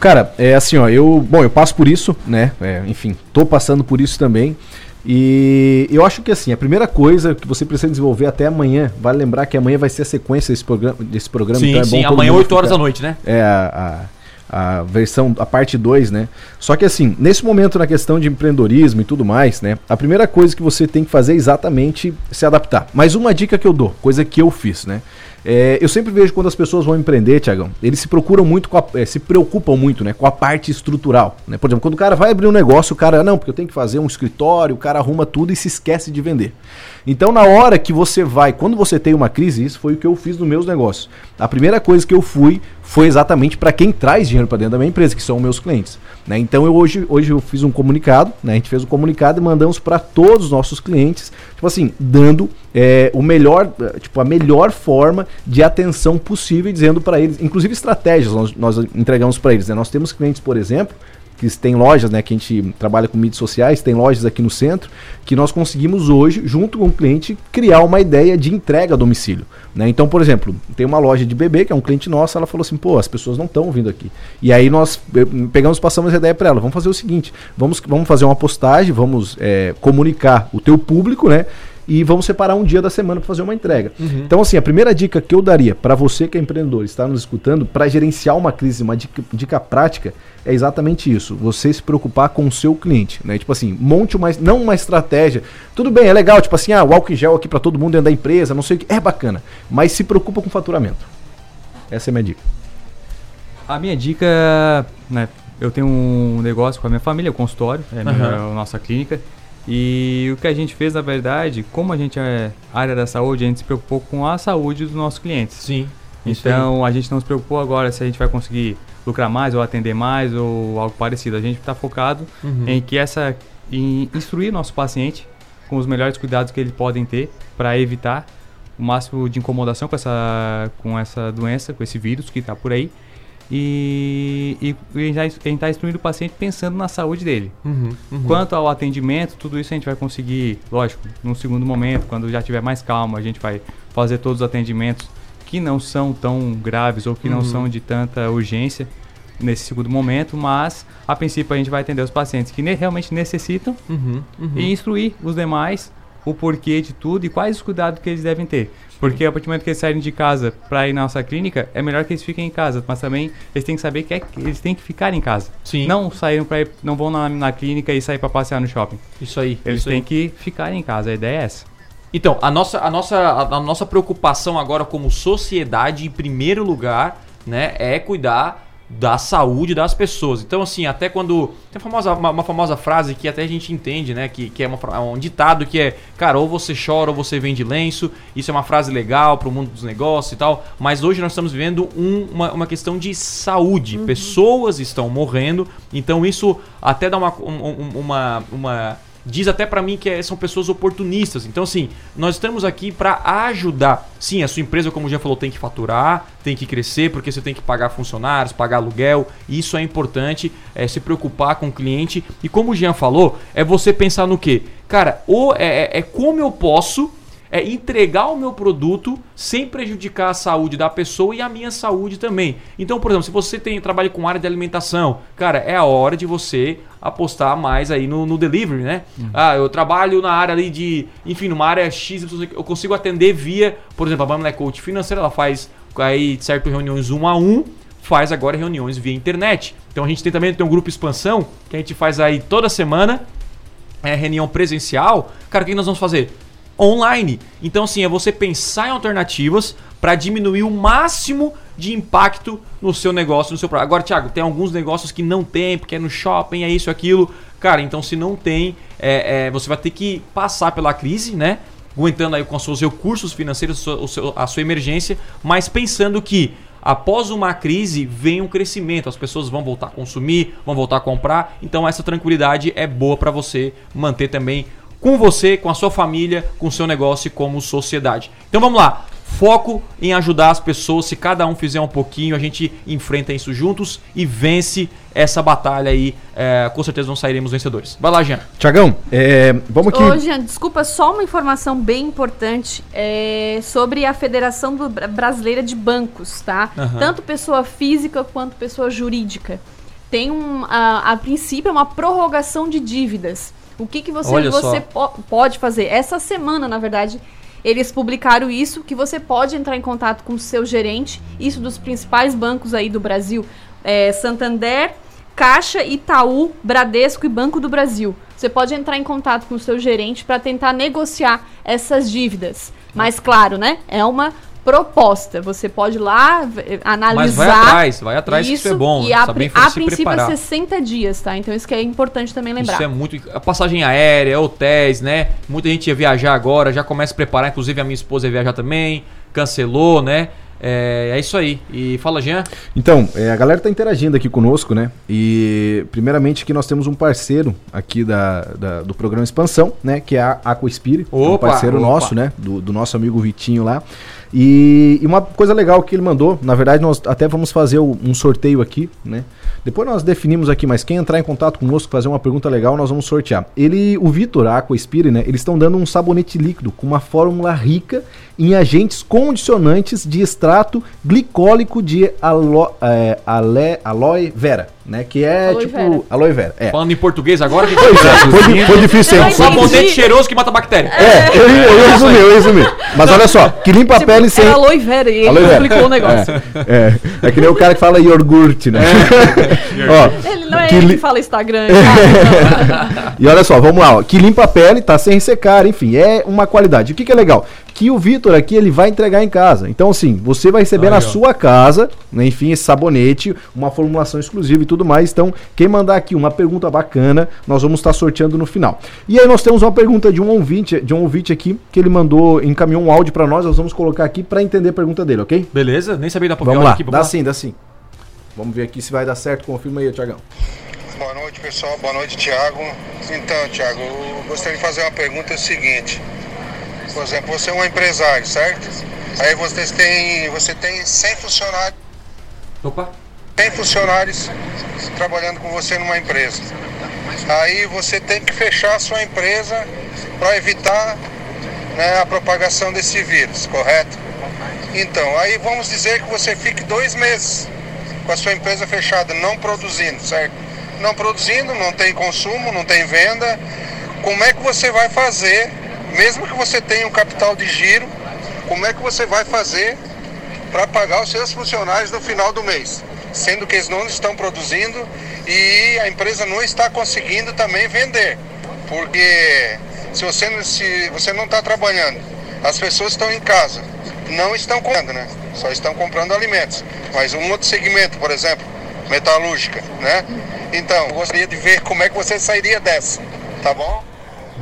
Cara, é assim, ó, eu, bom, eu passo por isso, né? É, enfim, tô passando por isso também. E eu acho que assim, a primeira coisa que você precisa desenvolver até amanhã, vale lembrar que amanhã vai ser a sequência desse programa, desse programa sim, então é sim, bom amanhã, mundo 8 horas ficar- da noite, né? É a, a, a versão, a parte 2, né? Só que assim, nesse momento na questão de empreendedorismo e tudo mais, né? A primeira coisa que você tem que fazer é exatamente se adaptar. Mas uma dica que eu dou, coisa que eu fiz, né? É, eu sempre vejo quando as pessoas vão empreender, Tiagão, eles se procuram muito, a- eh, se preocupam muito, né, com a parte estrutural, né? Por exemplo, quando o cara vai abrir um negócio, o cara, não, porque eu tenho que fazer um escritório, o cara arruma tudo e se esquece de vender. Então, na hora que você vai, quando você tem uma crise, isso foi o que eu fiz nos meus negócios. A primeira coisa que eu fui foi exatamente para quem traz dinheiro para dentro da minha empresa, que são meus clientes. Né? Então, eu hoje, hoje eu fiz um comunicado, né? a gente fez um comunicado e mandamos para todos os nossos clientes, tipo assim, dando é, o melhor, tipo, a melhor forma de atenção possível, dizendo para eles, inclusive estratégias nós, nós entregamos para eles. Né? Nós temos clientes, por exemplo, que tem lojas, né, que a gente trabalha com mídias sociais, tem lojas aqui no centro, que nós conseguimos hoje, junto com o cliente, criar uma ideia de entrega a domicílio. Né? Então, por exemplo, tem uma loja de bebê, que é um cliente nosso, ela falou assim, pô, as pessoas não estão vindo aqui. E aí nós eh, pegamos, passamos a ideia para ela, vamos fazer o seguinte, vamos, vamos fazer uma postagem, vamos eh, comunicar o teu público, né? E vamos separar um dia da semana para fazer uma entrega. Então, assim, a primeira dica que eu daria para você que é empreendedor, está nos escutando, para gerenciar uma crise, uma dica, dica prática, é exatamente isso. Você se preocupar com o seu cliente, né? Tipo assim, monte uma, não uma estratégia. Tudo bem, é legal, tipo assim, ah, o álcool em gel aqui para todo mundo dentro da empresa, não sei o que, é bacana. Mas se preocupa com faturamento. Essa é a minha dica. A minha dica, né, eu tenho um negócio com a minha família, o consultório, é a, minha- Aham. a nossa clínica. E o que a gente fez, na verdade, como a gente é área da saúde, a gente se preocupou com a saúde dos nossos clientes. Sim. Então a gente não se preocupou agora se a gente vai conseguir lucrar mais ou atender mais ou algo parecido. A gente está focado Uhum. em que essa em instruir nosso paciente com os melhores cuidados que eles podem ter para evitar o máximo de incomodação com essa com essa doença, com esse vírus que está por aí. E, e, e a gente está instruindo o paciente pensando na saúde dele. Uhum, uhum. Quanto ao atendimento, tudo isso a gente vai conseguir, lógico, num segundo momento, quando já tiver mais calma, a gente vai fazer todos os atendimentos que não são tão graves ou que não Uhum. são de tanta urgência nesse segundo momento, mas a princípio a gente vai atender os pacientes que ne- realmente necessitam Uhum, uhum. e instruir os demais o porquê de tudo e quais os cuidados que eles devem ter. Porque a partir do momento que eles saírem de casa para ir na nossa clínica, é melhor que eles fiquem em casa, mas também eles têm que saber que, é que eles têm que ficar em casa. Sim. Não saíram para não vão na, na clínica e sair para passear no shopping. Isso aí. Eles isso aí. têm que ficar em casa, a ideia é essa. Então, a nossa, a, nossa, a nossa preocupação agora como sociedade, em primeiro lugar, né, é cuidar da saúde das pessoas. Então, assim, até quando. Tem uma famosa, uma, uma famosa frase que até a gente entende, né? Que, que é uma, fra- um ditado que é, cara, ou você chora ou você vende lenço. Isso é uma frase legal pro mundo dos negócios e tal. Mas hoje nós estamos vivendo um- uma, uma questão de saúde. Pessoas estão morrendo. Então, isso até dá uma. um- um- uma, uma diz até pra mim que é- são pessoas oportunistas. Então, assim, nós estamos aqui pra ajudar. Sim, a sua empresa, como Jean falou, tem que faturar, tem que crescer, porque você tem que pagar funcionários, pagar aluguel. Isso é importante, é se preocupar com o cliente. E como o Jean falou, é você pensar no quê? Cara, ou é, é- é como eu posso é entregar o meu produto sem prejudicar a saúde da pessoa e a minha saúde também. Então, por exemplo, se você tem trabalho com área de alimentação, cara, é a hora de você apostar mais aí no, no delivery, né? Uhum. Ah, eu trabalho na área ali de, enfim, numa área X, eu consigo atender via, por exemplo, a Bamela Coach Financeira, ela faz aí certo reuniões um a um, faz agora reuniões via internet. Então a gente tem também tem um grupo expansão que a gente faz aí toda semana, é reunião presencial. Cara, o que nós vamos fazer? Online. Então, assim, é você pensar em alternativas para diminuir o máximo de impacto no seu negócio, no seu produto. Agora, Thiago, tem alguns negócios que não tem, porque é no shopping, é isso, aquilo. Cara, então se não tem, é, é, você vai ter que passar pela crise, né? Aguentando aí com os seus recursos financeiros, o seu, a sua emergência, mas pensando que após uma crise vem um crescimento, as pessoas vão voltar a consumir, vão voltar a comprar, então essa tranquilidade é boa para você manter também com você, com a sua família, com o seu negócio e como sociedade. Então vamos lá. Foco em ajudar as pessoas. Se cada um fizer um pouquinho, a gente enfrenta isso juntos e vence essa batalha aí. É, com certeza não sairemos vencedores. Vai lá, Jean. Tiagão, é, vamos aqui. Ô, Jean, desculpa, só uma informação bem importante é, sobre a Federação do, Brasileira de Bancos, tá? Uhum. Tanto pessoa física quanto pessoa jurídica. Tem um, a, a princípio, uma prorrogação de dívidas. O que, que você, você po pode fazer? Essa semana, na verdade, eles publicaram isso, que você pode entrar em contato com o seu gerente, isso dos principais bancos aí do Brasil, é, Santander, Caixa, Itaú, Bradesco e Banco do Brasil. Você pode entrar em contato com o seu gerente para tentar negociar essas dívidas. Mas claro, né? É uma proposta. Você pode ir lá analisar. Mas vai atrás, vai atrás isso, que isso é bom. E a, a princípio preparar. é 60 dias, tá? Então isso que é importante também lembrar. Isso é muito. A passagem aérea, hotéis, né? Muita gente ia viajar agora, já começa a preparar, inclusive a minha esposa ia viajar também, cancelou, né? É, é, isso aí. E fala, Jean. Então, é, a galera tá interagindo aqui conosco, né? E primeiramente aqui nós temos um parceiro aqui da, da do programa Expansão, né? Que é a Aquaspire, um parceiro opa. nosso, né? Do, do nosso amigo Vitinho lá. E, e, uma coisa legal que ele mandou, na verdade nós até vamos fazer um sorteio aqui, né? Depois nós definimos aqui, mas quem entrar em contato conosco fazer uma pergunta legal, nós vamos sortear. Ele, o Vitor, a Aquaspire, né? Eles estão dando um sabonete líquido com uma fórmula rica em agentes condicionantes de extrato glicólico de alo, é, ale, aloe vera né? Que é aloe tipo vera. aloe vera. É. Falando em português agora, que pois é, foi, foi difícil sempre. Sabonete cheiroso que mata bactéria. É, eu, eu, eu resumi, eu resumi. Mas olha só, que limpa tipo, a pele sem. É aloe vera e ele complicou o negócio. É, é, é que nem o cara que fala iogurte, né? É. ó, ele não é que, li... que fala Instagram. e olha só, vamos lá, ó, que limpa a pele, tá sem ressecar, enfim, é uma qualidade. O que, que é legal? Que o Vitor aqui ele vai entregar em casa. Então, assim, você vai receber Aí, na ó. sua casa, né, enfim, esse sabonete, uma formulação exclusiva e tudo mais. Então, quem mandar aqui uma pergunta bacana, nós vamos estar sorteando no final. E aí nós temos uma pergunta de um ouvinte, de um ouvinte aqui, que ele mandou, encaminhou um áudio para nós, nós vamos colocar aqui para entender a pergunta dele, ok? Beleza, nem sabia dar pra Vamos lá, aqui, dá sim, dá sim. Vamos ver aqui se vai dar certo, confirma aí, Tiagão. Boa noite, pessoal. Boa noite, Tiago. Então, Tiago, eu gostaria de fazer uma pergunta é o seguinte. Por exemplo, você é um empresário, certo? Aí você tem, você tem 100 funcionários. Opa. 100 funcionários trabalhando com você numa empresa. Aí você tem que fechar a sua empresa para evitar né, a propagação desse vírus, correto? Então, aí vamos dizer que você fique dois meses com a sua empresa fechada, não produzindo, certo? Não produzindo, não tem consumo, não tem venda. Como é que você vai fazer mesmo que você tenha um capital de giro, como é que você vai fazer para pagar os seus funcionários no final do mês? Sendo que eles não estão produzindo e a empresa não está conseguindo também vender. Porque se você, se você não está trabalhando, as pessoas estão em casa, não estão comprando, né? Só estão comprando alimentos. Mas um outro segmento, por exemplo, metalúrgica, né? Então, gostaria de ver como é que você sairia dessa, tá bom?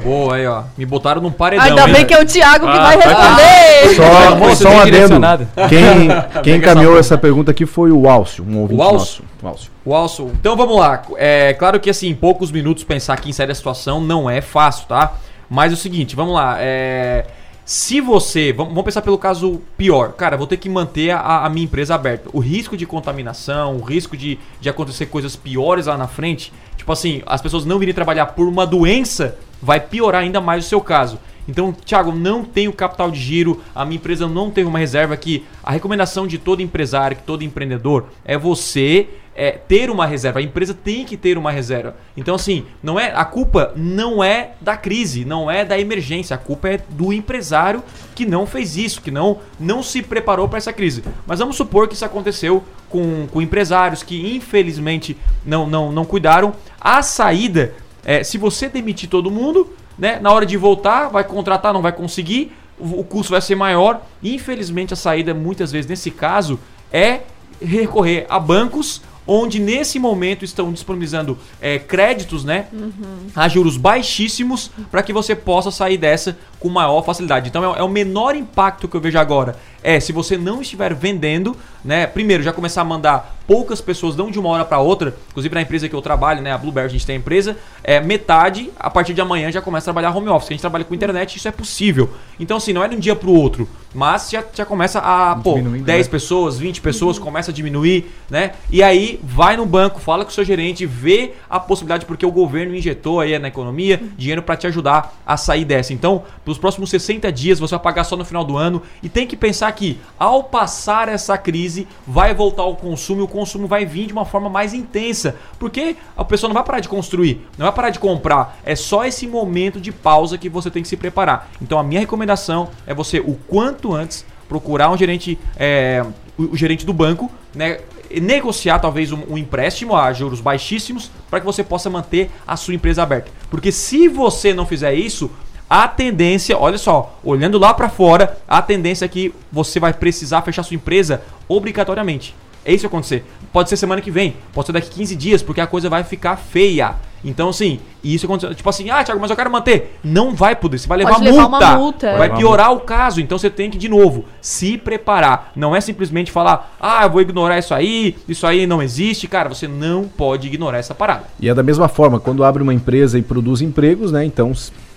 Boa aí, ó. Me botaram num paredão. Ainda bem que é o Thiago que ah, vai responder. Só, só um adendo. Quem, quem encaminhou essa pergunta aqui foi o Alcio, um ouvinte o Alcio? nosso. O Alcio. Então vamos lá. É claro que assim, em poucos minutos pensar aqui em sair da situação não é fácil, tá? Mas é o seguinte, vamos lá. É... Se você. Vamos pensar pelo caso pior. Cara, vou ter que manter a, a, minha empresa aberta. O risco de contaminação, o risco de, de acontecer coisas piores lá na frente. Tipo assim, as pessoas não virem trabalhar por uma doença vai piorar ainda mais o seu caso. Então, Thiago, não tenho capital de giro, a minha empresa não tem uma reserva que a recomendação de todo empresário, que todo empreendedor é você é, ter uma reserva. A empresa tem que ter uma reserva. Então, assim, não é a culpa não é da crise, não é da emergência. A culpa é do empresário que não fez isso, que não, não se preparou para essa crise. Mas vamos supor que isso aconteceu com, com empresários que, infelizmente, não, não, não cuidaram. A saída, é, se você demitir todo mundo, né, na hora de voltar, vai contratar, não vai conseguir, o, o custo vai ser maior. Infelizmente, a saída, muitas vezes, nesse caso, é recorrer a bancos onde nesse momento estão disponibilizando é, créditos, né, uhum. a juros baixíssimos, para que você possa sair dessa com maior facilidade. Então é, é, o menor impacto que eu vejo agora. É se você não estiver vendendo, né, primeiro já começar a mandar poucas pessoas, não de uma hora para outra, inclusive na empresa que eu trabalho, né, a Blueberry, a gente tem a empresa, é metade a partir de amanhã já começa a trabalhar home office. A gente trabalha com internet, isso é possível. Então assim, não é de um dia para o outro, mas já, já começa a, pô, 10 né? pessoas, 20 pessoas, uhum. começa a diminuir, né? E aí vai no banco, fala com o seu gerente, vê a possibilidade porque o governo injetou aí na economia dinheiro para te ajudar a sair dessa. Então, pelos próximos 60 dias você vai pagar só no final do ano e tem que pensar que ao passar essa crise vai voltar o consumo e o consumo vai vir de uma forma mais intensa, porque a pessoa não vai parar de construir, não vai parar de comprar, é só esse momento de pausa que você tem que se preparar. Então a minha recomendação é você o quanto antes procurar um gerente, é, o, gerente do banco, né, negociar talvez um, um, empréstimo a juros baixíssimos para que você possa manter a sua empresa aberta. Porque se você não fizer isso, a tendência, olha só, olhando lá para fora, a tendência é que você vai precisar fechar sua empresa obrigatoriamente. É isso que acontecer. Pode ser semana que vem, pode ser daqui 15 dias, porque a coisa vai ficar feia. Então, assim, isso aconteceu. Tipo assim, ah, Thiago, mas eu quero manter. Não vai poder, você vai levar, levar multa. multa. Vai piorar o caso. Então você tem que, de novo, se preparar. Não é simplesmente falar, ah, eu vou ignorar isso aí, isso aí não existe. Cara, você não pode ignorar essa parada. E é da mesma forma, quando abre uma empresa e produz empregos, né? Então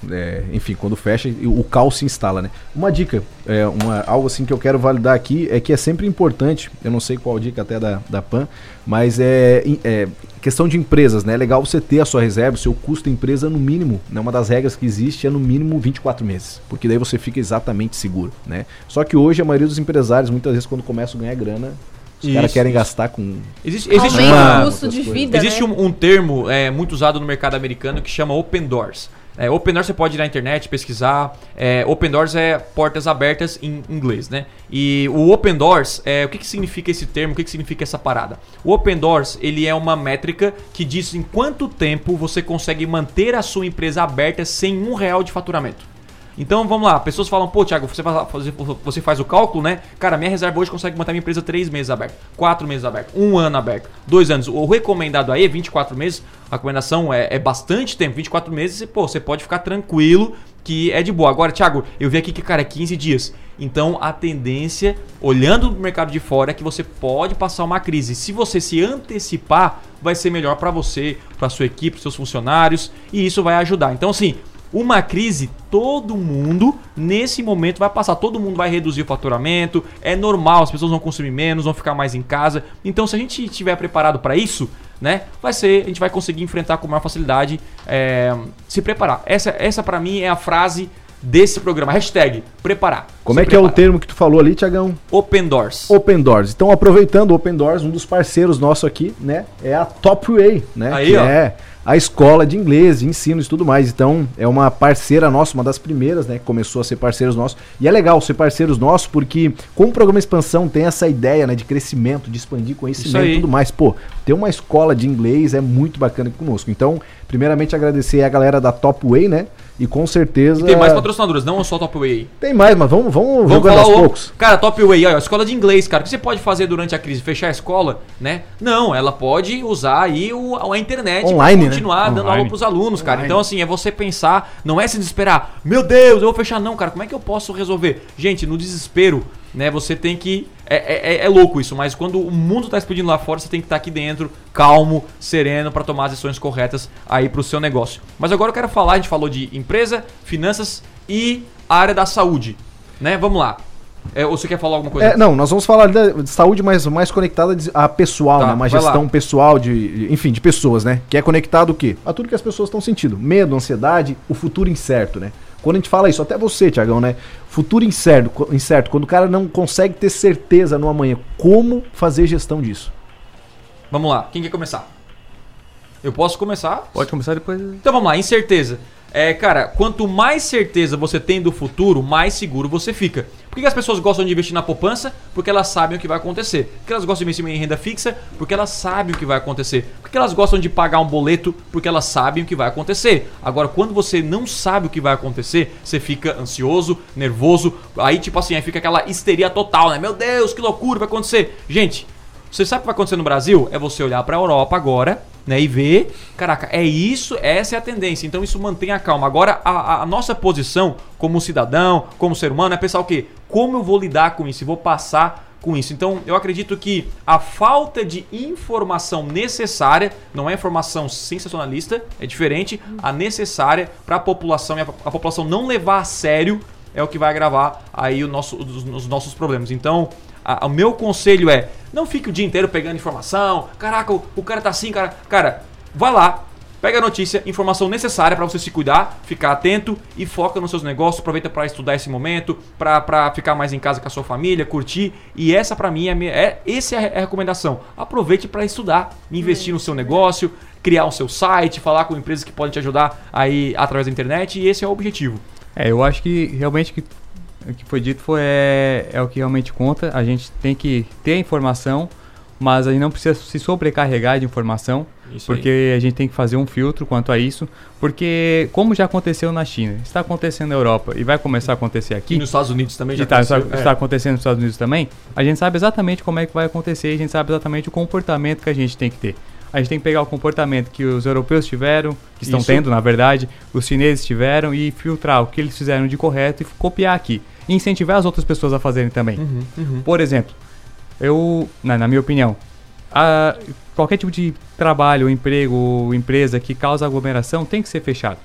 é, enfim, quando fecha, o caos se instala, né? Uma dica, é, uma, algo assim que eu quero validar aqui é que é sempre importante, eu não sei qual dica até da, da PAN, mas é, é questão de empresas, né? É legal você ter a sua reserva, o seu custo empresa no mínimo, né? Uma das regras que existe é no mínimo 24 meses, porque daí você fica exatamente seguro, né? Só que hoje a maioria dos empresários, muitas vezes quando começam a ganhar grana, os caras querem gastar com. Existe, existe uma, custo de vida. Existe né? um, um, termo é, muito usado no mercado americano que chama open doors. É, open Doors você pode ir na internet pesquisar. É, open Doors é portas abertas em inglês, né? E o Open Doors, é, o que, que significa esse termo? O que, que significa essa parada? O Open Doors ele é uma métrica que diz em quanto tempo você consegue manter a sua empresa aberta sem um real de faturamento. Então vamos lá, pessoas falam, pô, Thiago, você faz, você faz o cálculo, né? Cara, minha reserva hoje consegue manter minha empresa três meses aberta, quatro meses aberta, um ano aberto, dois anos. O recomendado aí é 24 meses, a recomendação é, é bastante tempo, 24 meses, pô, você pode ficar tranquilo que é de boa. Agora, Thiago, eu vi aqui que, cara, é 15 dias. Então a tendência, olhando o mercado de fora, é que você pode passar uma crise. Se você se antecipar, vai ser melhor para você, para sua equipe, seus funcionários, e isso vai ajudar. Então, assim, uma crise, todo mundo nesse momento vai passar, todo mundo vai reduzir o faturamento, é normal, as pessoas vão consumir menos, vão ficar mais em casa. Então, se a gente estiver preparado para isso, né, vai ser, a gente vai conseguir enfrentar com maior facilidade, é, se preparar. Essa, essa para mim é a frase desse programa. Hashtag preparar. Como é que preparar. é o termo que tu falou ali, Tiagão? Open Doors. Open Doors. Então, aproveitando o Open Doors, um dos parceiros nosso aqui, né, é a Top Way, né? Aí, que ó. é a escola de inglês, de ensino e tudo mais. Então, é uma parceira nossa, uma das primeiras, né, que começou a ser parceiros nossos. E é legal ser parceiros nossos porque, como o programa Expansão tem essa ideia, né, de crescimento, de expandir conhecimento e tudo mais, pô, ter uma escola de inglês é muito bacana conosco. Então, primeiramente agradecer a galera da Top Way, né? E com certeza. E tem mais patrocinadoras, não só Top Way. Tem mais, mas vamos, vamos, vamos falar aos o... poucos. Cara, Top Way, ó, escola de inglês, cara. O que você pode fazer durante a crise? Fechar a escola, né? Não, ela pode usar aí o, a internet Online, pra continuar né? dando Online. aula pros alunos, cara. Online. Então, assim, é você pensar, não é se desesperar. Meu Deus, eu vou fechar, não, cara. Como é que eu posso resolver? Gente, no desespero, né? Você tem que. É, é, é, é louco isso, mas quando o mundo está explodindo lá fora, você tem que estar tá aqui dentro, calmo, sereno, para tomar as decisões corretas aí para o seu negócio. Mas agora eu quero falar, a gente falou de empresa, finanças e área da saúde. Né? Vamos lá. É, ou você quer falar alguma coisa? É, não, nós vamos falar de saúde mais, mais conectada a pessoal, tá, né? Uma gestão lá. pessoal de, enfim, de pessoas, né? Que é conectado o quê? A tudo que as pessoas estão sentindo. Medo, ansiedade, o futuro incerto, né? Quando a gente fala isso, até você, Tiagão, né? Futuro incerto, incerto, quando o cara não consegue ter certeza no amanhã, como fazer gestão disso? Vamos lá, quem quer começar? Eu posso começar? Pode começar depois. Então vamos lá, incerteza. É, cara, quanto mais certeza você tem do futuro, mais seguro você fica. Por que as pessoas gostam de investir na poupança? Porque elas sabem o que vai acontecer. Por que elas gostam de investir em renda fixa? Porque elas sabem o que vai acontecer. Por que elas gostam de pagar um boleto? Porque elas sabem o que vai acontecer. Agora, quando você não sabe o que vai acontecer, você fica ansioso, nervoso. Aí, tipo assim, aí fica aquela histeria total, né? Meu Deus, que loucura vai acontecer. Gente, você sabe o que vai acontecer no Brasil? É você olhar pra Europa agora, né, e ver, caraca, é isso, essa é a tendência. Então isso mantém a calma. Agora a, a- nossa posição como cidadão, como ser humano, é pensar o quê? Como eu vou lidar com isso? E vou passar com isso. Então eu acredito que a falta de informação necessária, não é informação sensacionalista, é diferente, a necessária para a população e a, a população não levar a sério é o que vai agravar aí o nosso, os, os nossos problemas. Então, a- o meu conselho é: não fique o dia inteiro pegando informação. Caraca, o, o cara tá assim, cara. Cara, vai lá, pega a notícia, informação necessária para você se cuidar, ficar atento e foca nos seus negócios. Aproveita para estudar esse momento, para ficar mais em casa com a sua família, curtir. E essa para mim é, a minha, é essa é a recomendação. Aproveite para estudar, investir no seu negócio, criar o seu site, falar com empresas que podem te ajudar aí através da internet. E esse é o objetivo. É, eu acho que realmente que, o que foi dito foi, é, é o que realmente conta. A gente tem que ter a informação, mas a gente não precisa se sobrecarregar de informação, Isso aí. porque a gente tem que fazer um filtro quanto a isso. Porque, como já aconteceu na China, está acontecendo na Europa e vai começar a acontecer aqui, E nos Estados Unidos também já tá, está, aconteceu. está É. acontecendo nos Estados Unidos também, a gente sabe exatamente como é que vai acontecer, a gente sabe exatamente o comportamento que a gente tem que ter. A gente tem que pegar o comportamento que os europeus tiveram, que estão Isso. tendo, na verdade, os chineses tiveram, e filtrar o que eles fizeram de correto e copiar aqui. E incentivar as outras pessoas a fazerem também. Uhum, uhum. Por exemplo, eu, na, na minha opinião, a- qualquer tipo de trabalho, emprego ou empresa que causa aglomeração tem que ser fechado.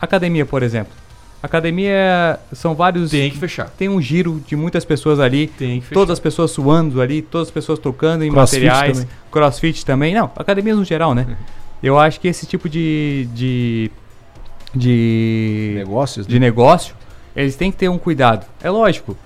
Academia, por exemplo. Academia são vários. Tem que fechar. Tem um giro de muitas pessoas ali. Tem que fechar. Todas as pessoas suando ali, todas as pessoas tocando em Crossfit materiais. também. Crossfit também. Não, academias no geral, né? Eu acho que esse tipo de. de. de, Negócios? né? de negócio, eles têm que ter um cuidado. É lógico.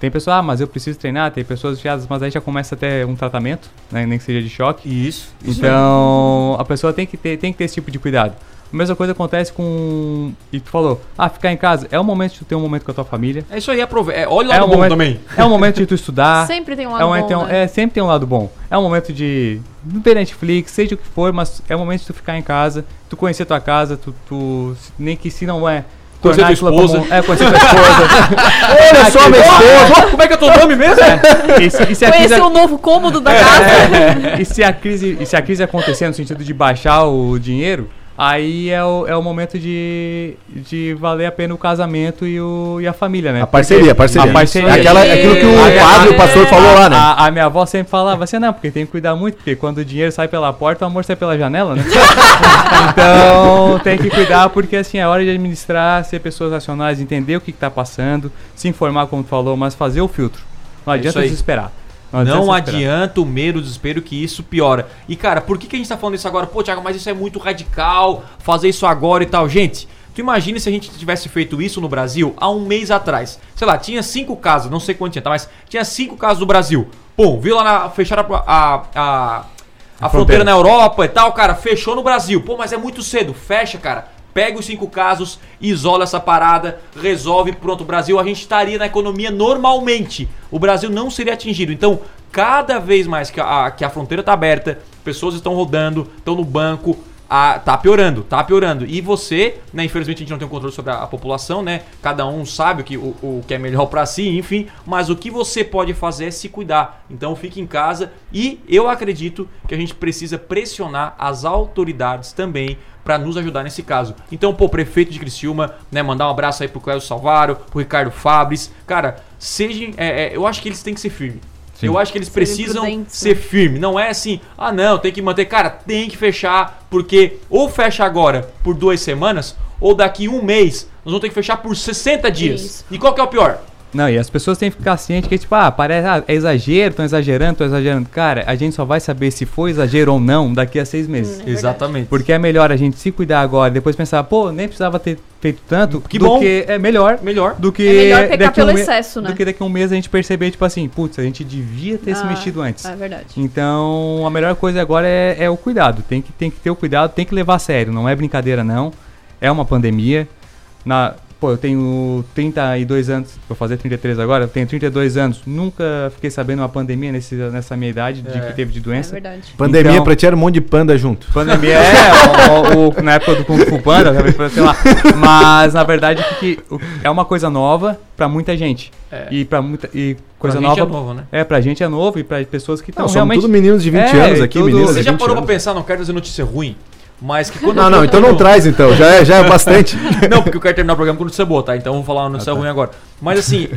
Tem pessoas, ah, mas eu preciso treinar, tem pessoas enfiadas, mas aí já começa a ter um tratamento, né, nem que seja de choque. Isso. isso Então, a pessoa tem que, ter, tem que ter esse tipo de cuidado. A mesma coisa acontece com. E tu falou, ah, ficar em casa. É o momento de tu ter um momento com a tua família. É isso aí, aproveita. É, olha o É lado um bom momento- também. É o momento de tu estudar. Sempre tem um é, lado um momento, bom, é, né? é, sempre tem um lado bom. É um momento de. Não ter Netflix, seja o que for, mas é o momento de tu ficar em casa, tu conhecer tua casa, tu. tu nem que se não é. Conhecer tua esposa. Como, é, conhecer tua esposa. Olha só, minha esposa! Como é que é teu nome mesmo? e, se, e se a crise, Conhecer o novo cômodo da casa. e se a crise e se a crise acontecer no sentido de baixar o dinheiro, aí é o, é o momento de, de valer a pena o casamento e, o, e a família, né? A parceria, a parceria. A parceria. Aquela, aquilo que o A- padre, o pastor falou lá, né? A, a minha avó sempre falava assim, não, porque tem que cuidar muito, porque quando o dinheiro sai pela porta, o amor sai pela janela, né? então tem que cuidar, porque assim, é hora de administrar, ser pessoas racionais, entender o que, está passando, se informar, como tu falou, mas fazer o filtro. Não É adianta isso aí. Não adianta o medo, o desespero, que isso piora. E cara, por que, que a gente tá falando isso agora? Pô, Thiago, mas isso é muito radical, fazer isso agora e tal. Gente, tu imagina se a gente tivesse feito isso no Brasil há um mês atrás. Sei lá, tinha cinco casos, não sei quanto tinha, tá? Mas tinha cinco casos no Brasil. Pum, viu lá na. Fecharam a. a, a a fronteira fronteira. na Europa e tal, cara, fechou no Brasil. Pô, mas é muito cedo. Fecha, cara. Pega os cinco casos, isola essa parada, resolve, pronto, o Brasil, a gente estaria na economia normalmente. O Brasil não seria atingido. Então, cada vez mais que a, que a fronteira tá aberta, pessoas estão rodando, estão no banco, a, tá piorando, tá piorando. E você, né, infelizmente a gente não tem um controle sobre a, a população, né? Cada um sabe o que, o, o que é melhor pra si, enfim. Mas o que você pode fazer é se cuidar. Então fique em casa e eu acredito que a gente precisa pressionar as autoridades também para nos ajudar nesse caso. Então, pô, prefeito de Criciúma, né, mandar um abraço aí pro Cléo Salvaro, pro Ricardo Fabres. Cara, sejam, é, é, eu acho que eles têm que ser firmes. Sim. Eu acho que eles precisam prudentes, ser firme. Não é assim, ah não, tem que manter. Cara, tem que fechar, porque ou fecha agora por duas semanas, ou daqui um mês nós vamos ter que fechar por 60 dias. Isso. E qual que é o pior? Não, e as pessoas têm que ficar cientes que, tipo, ah, parece, ah, é exagero, estão exagerando, estão exagerando. Cara, a gente só vai saber se foi exagero ou não daqui a seis meses. Hum. verdade. Exatamente. Porque é melhor a gente se cuidar agora, depois pensar, pô, nem precisava ter feito tanto, Que bom. que é melhor Melhor. do que É melhor um pelo me- excesso, né? Do que daqui a um mês a gente perceber, tipo assim, putz, a gente devia ter se Ah, mexido antes. É verdade. Então, a melhor coisa agora é, é o cuidado. Tem que, tem que ter o cuidado, tem que levar a sério. Não é brincadeira, não. É uma pandemia. Na, pô, eu tenho 32 anos, vou fazer 33 agora. Eu tenho 32 anos. Nunca fiquei sabendo uma pandemia nesse, nessa minha idade de É. que teve de É doença. verdade. Pandemia Então- pra ti era um monte de panda junto. Pandemia é, o- o- na época do Kung Fu Panda, sei lá. Mas na verdade que, é uma coisa nova pra muita gente. É. E para muita e coisa Pra gente nova. é novo, né? É, pra gente é novo e pra pessoas que estão Não, somos realmente tudo meninos de 20 É, anos aqui, tudo- meninas Você de já 20 parou pra pensar, não quero trazer notícia ruim, mas que quando Não, não, então não quando- traz então, já é, já é bastante. Não, porque eu quero terminar o programa com notícia boa, tá? Então vamos falar uma Ah, notícia tá. ruim agora. Mas assim,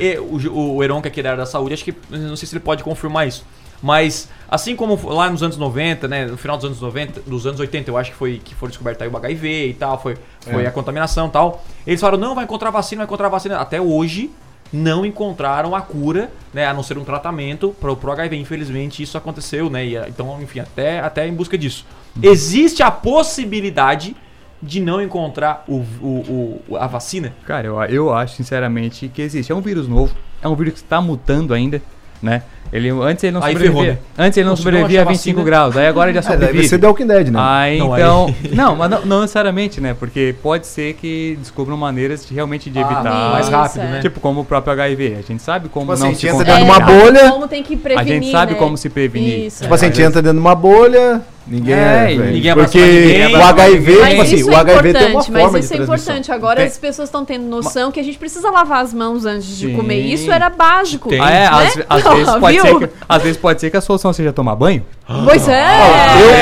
o, o Heron, que é aqui da área da saúde, acho que. Não sei se ele pode confirmar isso. Mas, assim como lá nos anos 90, né? No final dos anos 90, dos anos 80, eu acho que foi que foi descoberto aí o HIV e tal, foi, foi É. a contaminação e tal. Eles falaram, não, vai encontrar vacina, vai encontrar vacina. Até hoje não encontraram a cura, né? A não ser um tratamento pro, pro HIV. Infelizmente, isso aconteceu, né? E, então, enfim, até, até em busca disso. Existe a possibilidade de não encontrar o, o, o- a vacina? Cara, eu, eu acho sinceramente que existe. É um vírus novo, é um vírus que está mutando ainda, né? Ele, antes ele não Aí sobrevivia. ferrou, né? Antes ele não, Não, sobrevivia a achar 25 vacina- graus, aí agora ele já É, deve sobrevive. ser The Walking Dead, né? Aí Não, então. aí- Não, mas não, não necessariamente, né? Porque pode ser que descubram maneiras de realmente de Ah, evitar. mais rápido, é. né? Tipo, como o próprio HIV. A gente sabe como Tipo assim, não a se gente entra dentro de uma bolha. Como tem que A prevenir, gente sabe né? como se prevenir. Isso. Tipo assim, a gente entra dentro de uma bolha, ninguém É, é. e ninguém Porque ninguém, o HIV. Mas tipo assim, isso o é HIV tem uma importante, forma mas de isso é transmissão. importante. Agora Tem. as pessoas estão tendo noção que a gente precisa lavar as mãos antes de Sim. comer. Isso era básico. Tem. Ah, é, né? às, às vezes pode Viu? ser que, às vezes pode ser que a solução seja tomar banho. Pois é.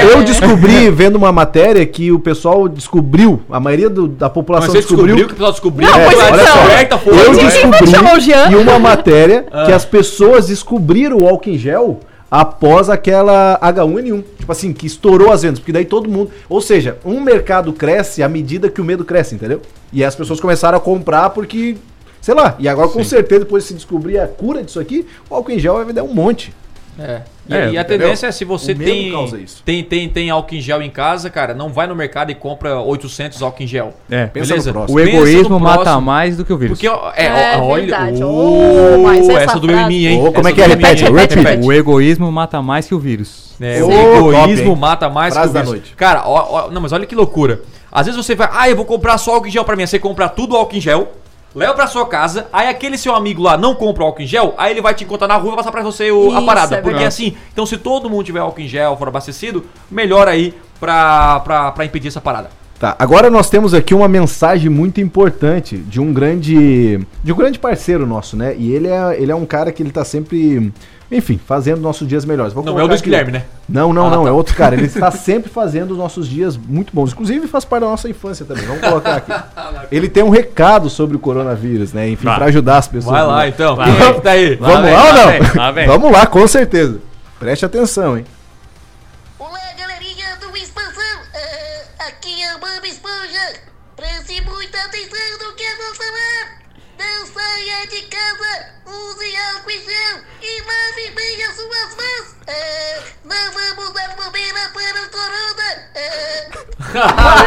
Eu, eu descobri, vendo uma matéria, que o pessoal descobriu, a maioria do- da população descobriu, descobriu. que o pessoal descobriu. Não, pois olha então. só, Eu né? Descobri em uma matéria Ah. que as pessoas descobriram o álcool em gel após aquela H1N1. Tipo assim, que estourou as vendas, porque daí todo mundo. Ou seja, um mercado cresce à medida que o medo cresce, entendeu? E as pessoas começaram a comprar porque. Sei lá, e agora com certeza, depois de se descobrir a cura disso aqui, o álcool em gel vai vender um monte. É. E, É, e a entendeu? tendência é se você tem, causa isso. tem tem tem álcool em gel em casa, cara, não vai no mercado e compra 800 álcool em gel. É. Pensa Beleza? no próximo. O Pensa egoísmo no mata mais do que o vírus. Porque é, É ó, olha, verdade. Oh, mas essa essa doeu em mim, hein? Ô, como Essa é que é? Repete, repete. O egoísmo mata mais que o vírus. É, o egoísmo mata mais Frase que o da vírus. noite. Cara, ó, ó, não, mas olha que loucura. Às vezes você vai, ah, eu vou comprar só álcool em gel pra mim. Você compra tudo álcool em gel, leva pra sua casa, aí aquele seu amigo lá não compra álcool em gel, aí ele vai te encontrar na rua e vai passar pra você o- a Isso, parada. é porque verdade. assim, então se todo mundo tiver álcool em gel, for abastecido, melhor aí pra, pra, pra impedir essa parada. Tá, agora nós temos aqui uma mensagem muito importante de um grande de um grande parceiro nosso, né? E ele é, ele é um cara que ele tá sempre, enfim, fazendo nossos dias melhores. Vou Não é o Luiz Guilherme, né? Não, não, Ah, não, tá. é outro cara. Ele está sempre fazendo os nossos dias muito bons. Inclusive faz parte da nossa infância também. Vamos colocar aqui. Ele tem um recado sobre o coronavírus, né? Enfim, para ajudar as pessoas. Vai lá né? então. Vai. Tá aí? Vamos vem, lá ou lá não? vem, lá vem. Vamos lá, com certeza. Preste atenção, hein? Saia de casa! Use álcool em gel e lave bem as suas mãos! Ah, não vamos dar bobeira para o corona! Ah,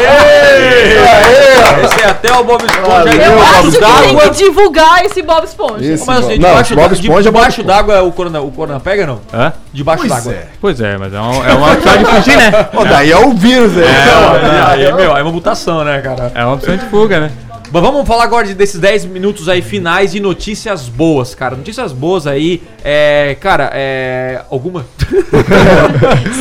Esse é até o Bob Esponja Valeu, Eu acho que tem que divulgar esse Bob Esponja. Esse Mas assim, Bob- debaixo, Bob Esponja é debaixo Esponja. d'água o corona, o corona pega não? Hã? Debaixo d'água. é. Pois é, mas é, um, é uma opção de fugir, né? Daí é o vírus, né? Aí, aí, meu, é uma mutação, né, cara? É uma opção de fuga, né? Mas vamos falar agora de- desses 10 minutos aí finais de notícias boas, cara. Notícias boas aí, é. Cara, é. Alguma?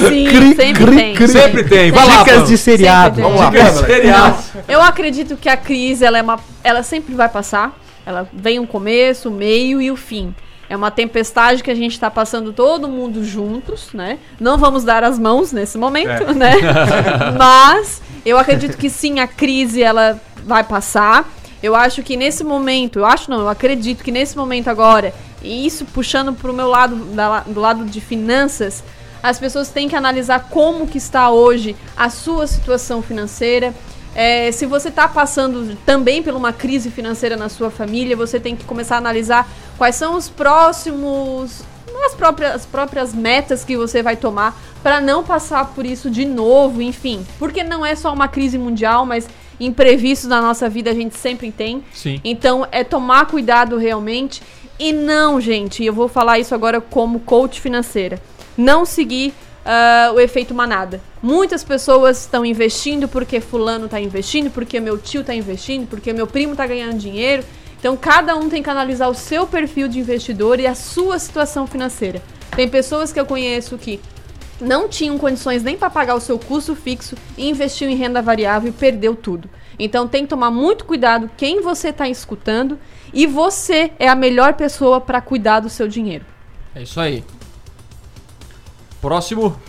Sim, Cri, sempre cri, tem. cri. Sempre tem. Vai lá, Dicas de seriado. Vamos lá, Dicas Pamela. seriados. Eu acredito que a crise ela é uma, ela sempre vai passar. Ela vem um começo, o meio e o fim. É uma tempestade que a gente está passando todo mundo juntos, né? Não vamos dar as mãos nesse momento, né? Mas eu acredito que sim, a crise ela vai passar. Eu acho que nesse momento, eu acho não, eu acredito que nesse momento agora, e isso puxando para o meu lado, da- do lado de finanças, as pessoas têm que analisar como que está hoje a sua situação financeira, É, se você está passando também por uma crise financeira na sua família, você tem que começar a analisar quais são os próximos as próprias, as próprias metas que você vai tomar para não passar por isso de novo, enfim. Porque não é só uma crise mundial, mas imprevistos na nossa vida a gente sempre tem. Sim. Então é tomar cuidado realmente. E não, gente, eu vou falar isso agora como coach financeira. Não seguir ah, o efeito manada. Muitas pessoas estão investindo porque fulano está investindo, porque meu tio está investindo, porque meu primo está ganhando dinheiro. Então cada um tem que analisar o seu perfil de investidor e a sua situação financeira. Tem pessoas que eu conheço que não tinham condições nem para pagar o seu custo fixo e investiu em renda variável e perdeu tudo. Então tem que tomar muito cuidado quem você está escutando e você é a melhor pessoa para cuidar do seu dinheiro. É isso aí. Próximo.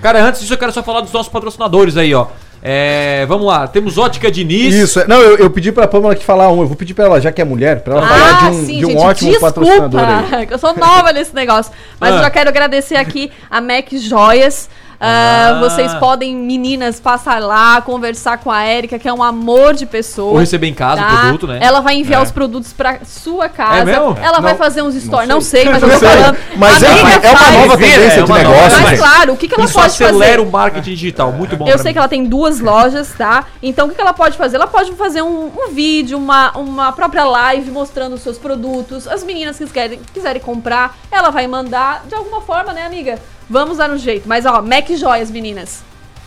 Cara, antes disso eu quero só falar dos nossos patrocinadores aí, ó. É, vamos lá, temos Ótica Diniz. Isso, é- não, eu, eu pedi pra Pamela que falar um, eu vou pedir pra ela, já que é mulher, pra ela falar de um, de um ótimo patrocinador aí. que eu sou nova nesse negócio. Mas Ah. eu já quero agradecer aqui a Mac Joias. Ah, Ah. Vocês podem, meninas, passar lá, conversar com a Érica, que é um amor de pessoa. Ou receber em casa o tá? produto, né? Ela vai enviar É. os produtos pra sua casa. É mesmo? Ela vai Não- fazer uns stories. não sei, mas eu tô falando. mas é, Amiga, é uma nova tendência é de uma negócio, Mas velho. claro, o que, que ela Isso pode acelera fazer? o marketing digital. Muito bom. Eu sei mim. que ela tem duas lojas, tá? Então o que que ela pode fazer? Ela pode fazer um, um vídeo, uma, uma própria live mostrando os seus produtos. As meninas que querem, quiserem comprar, ela vai mandar de alguma forma, né, amiga? Vamos dar um jeito. Mas ó, Mac Joias, meninas.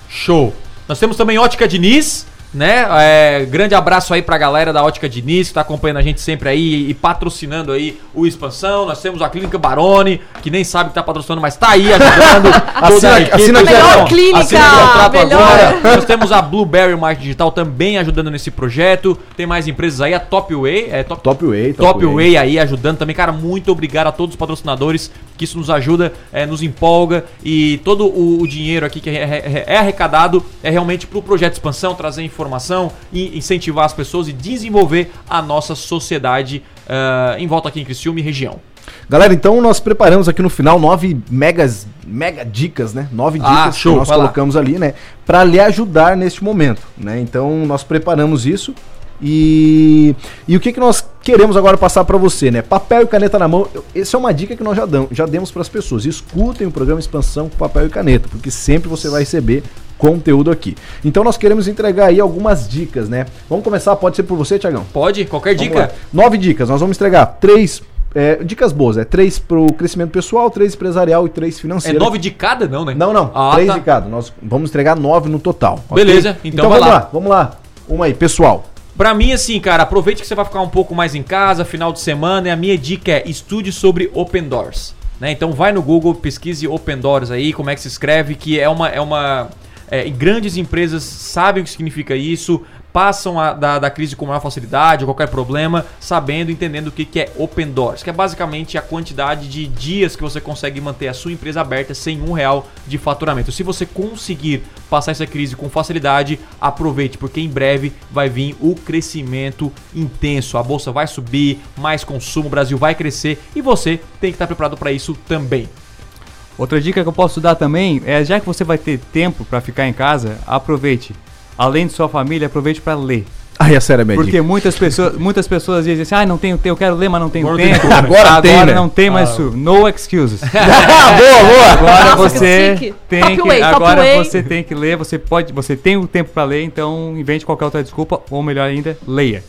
Show. Nós temos também Ótica Diniz, né? É, grande abraço aí pra galera da Ótica Diniz que tá acompanhando a gente sempre aí e patrocinando aí o Expansão. Nós temos a Clínica Barone, que nem sabe que tá patrocinando, mas tá aí ajudando. Assina- a equipe. assina aqui, Melhor ó. clínica, Assina o melhor. agora. Nós temos a Blueberry Marketing Digital também ajudando nesse projeto. Tem mais empresas aí, a Top Way, é Top, Top Way, Top Way aí ajudando também. Cara, muito obrigado a todos os patrocinadores, que isso nos ajuda, é, nos empolga. E todo o, o dinheiro aqui que é, é- é arrecadado é realmente pro projeto expansão, trazer informação, e incentivar as pessoas e desenvolver a nossa sociedade ah, em volta aqui em Criciúma e região. Galera, então nós preparamos aqui no final nove megas, mega dicas, né? Nove Ah, dicas show, que nós vai lá. colocamos ali, né? Pra lhe ajudar neste momento, né? Então nós preparamos isso e, e o que, que nós queremos agora passar pra você, né? Papel e caneta na mão. Essa é uma dica que nós já, damos, já demos pras pessoas. Escutem o programa Expansão com papel e caneta, porque sempre você vai receber conteúdo aqui. Então nós queremos entregar aí algumas dicas, né? Vamos começar, pode ser por você, Tiagão? Pode? Qualquer Vamos dica? lá. Nove dicas. Nós vamos entregar três é, dicas boas. É três pro crescimento pessoal, três empresarial e três É financeiro. nove de cada, não, né? Não, não. Ah, três tá. de cada. Nós vamos entregar nove no total. Beleza, então vai vamos lá. lá. Vamos lá. Uma aí, pessoal. Pra mim, assim, cara, aproveite que você vai ficar um pouco mais em casa, final de semana, e a minha dica é estude sobre Open Doors. Né? Então vai no Google, pesquise Open Doors aí, como é que se escreve, que é uma. É uma é, e grandes empresas sabem o que significa isso, passam a- da, da crise com maior facilidade, qualquer problema, sabendo, entendendo o que, que é Open Doors, que é basicamente a quantidade de dias que você consegue manter a sua empresa aberta sem um real de faturamento. Se você conseguir passar essa crise com facilidade, aproveite, porque em breve vai vir o crescimento intenso. A bolsa vai subir, mais consumo, o Brasil vai crescer e você tem que estar preparado para isso também. Outra dica que eu posso dar também é, já que você vai ter tempo para ficar em casa, aproveite. Além de sua família, aproveite para ler. Aí, essa era a minha Porque dica. muitas pessoas, muitas pessoas dizem assim, ah, não tenho tempo, eu quero ler, mas não tenho Agora não tem tempo. como. Agora tem, né? não tem mais isso. No excuses. Ah, boa, boa. Agora Nossa, você tem Top que, way, agora way. você tem que ler, você pode, você tem o tempo para ler, então invente qualquer outra desculpa ou melhor ainda, leia.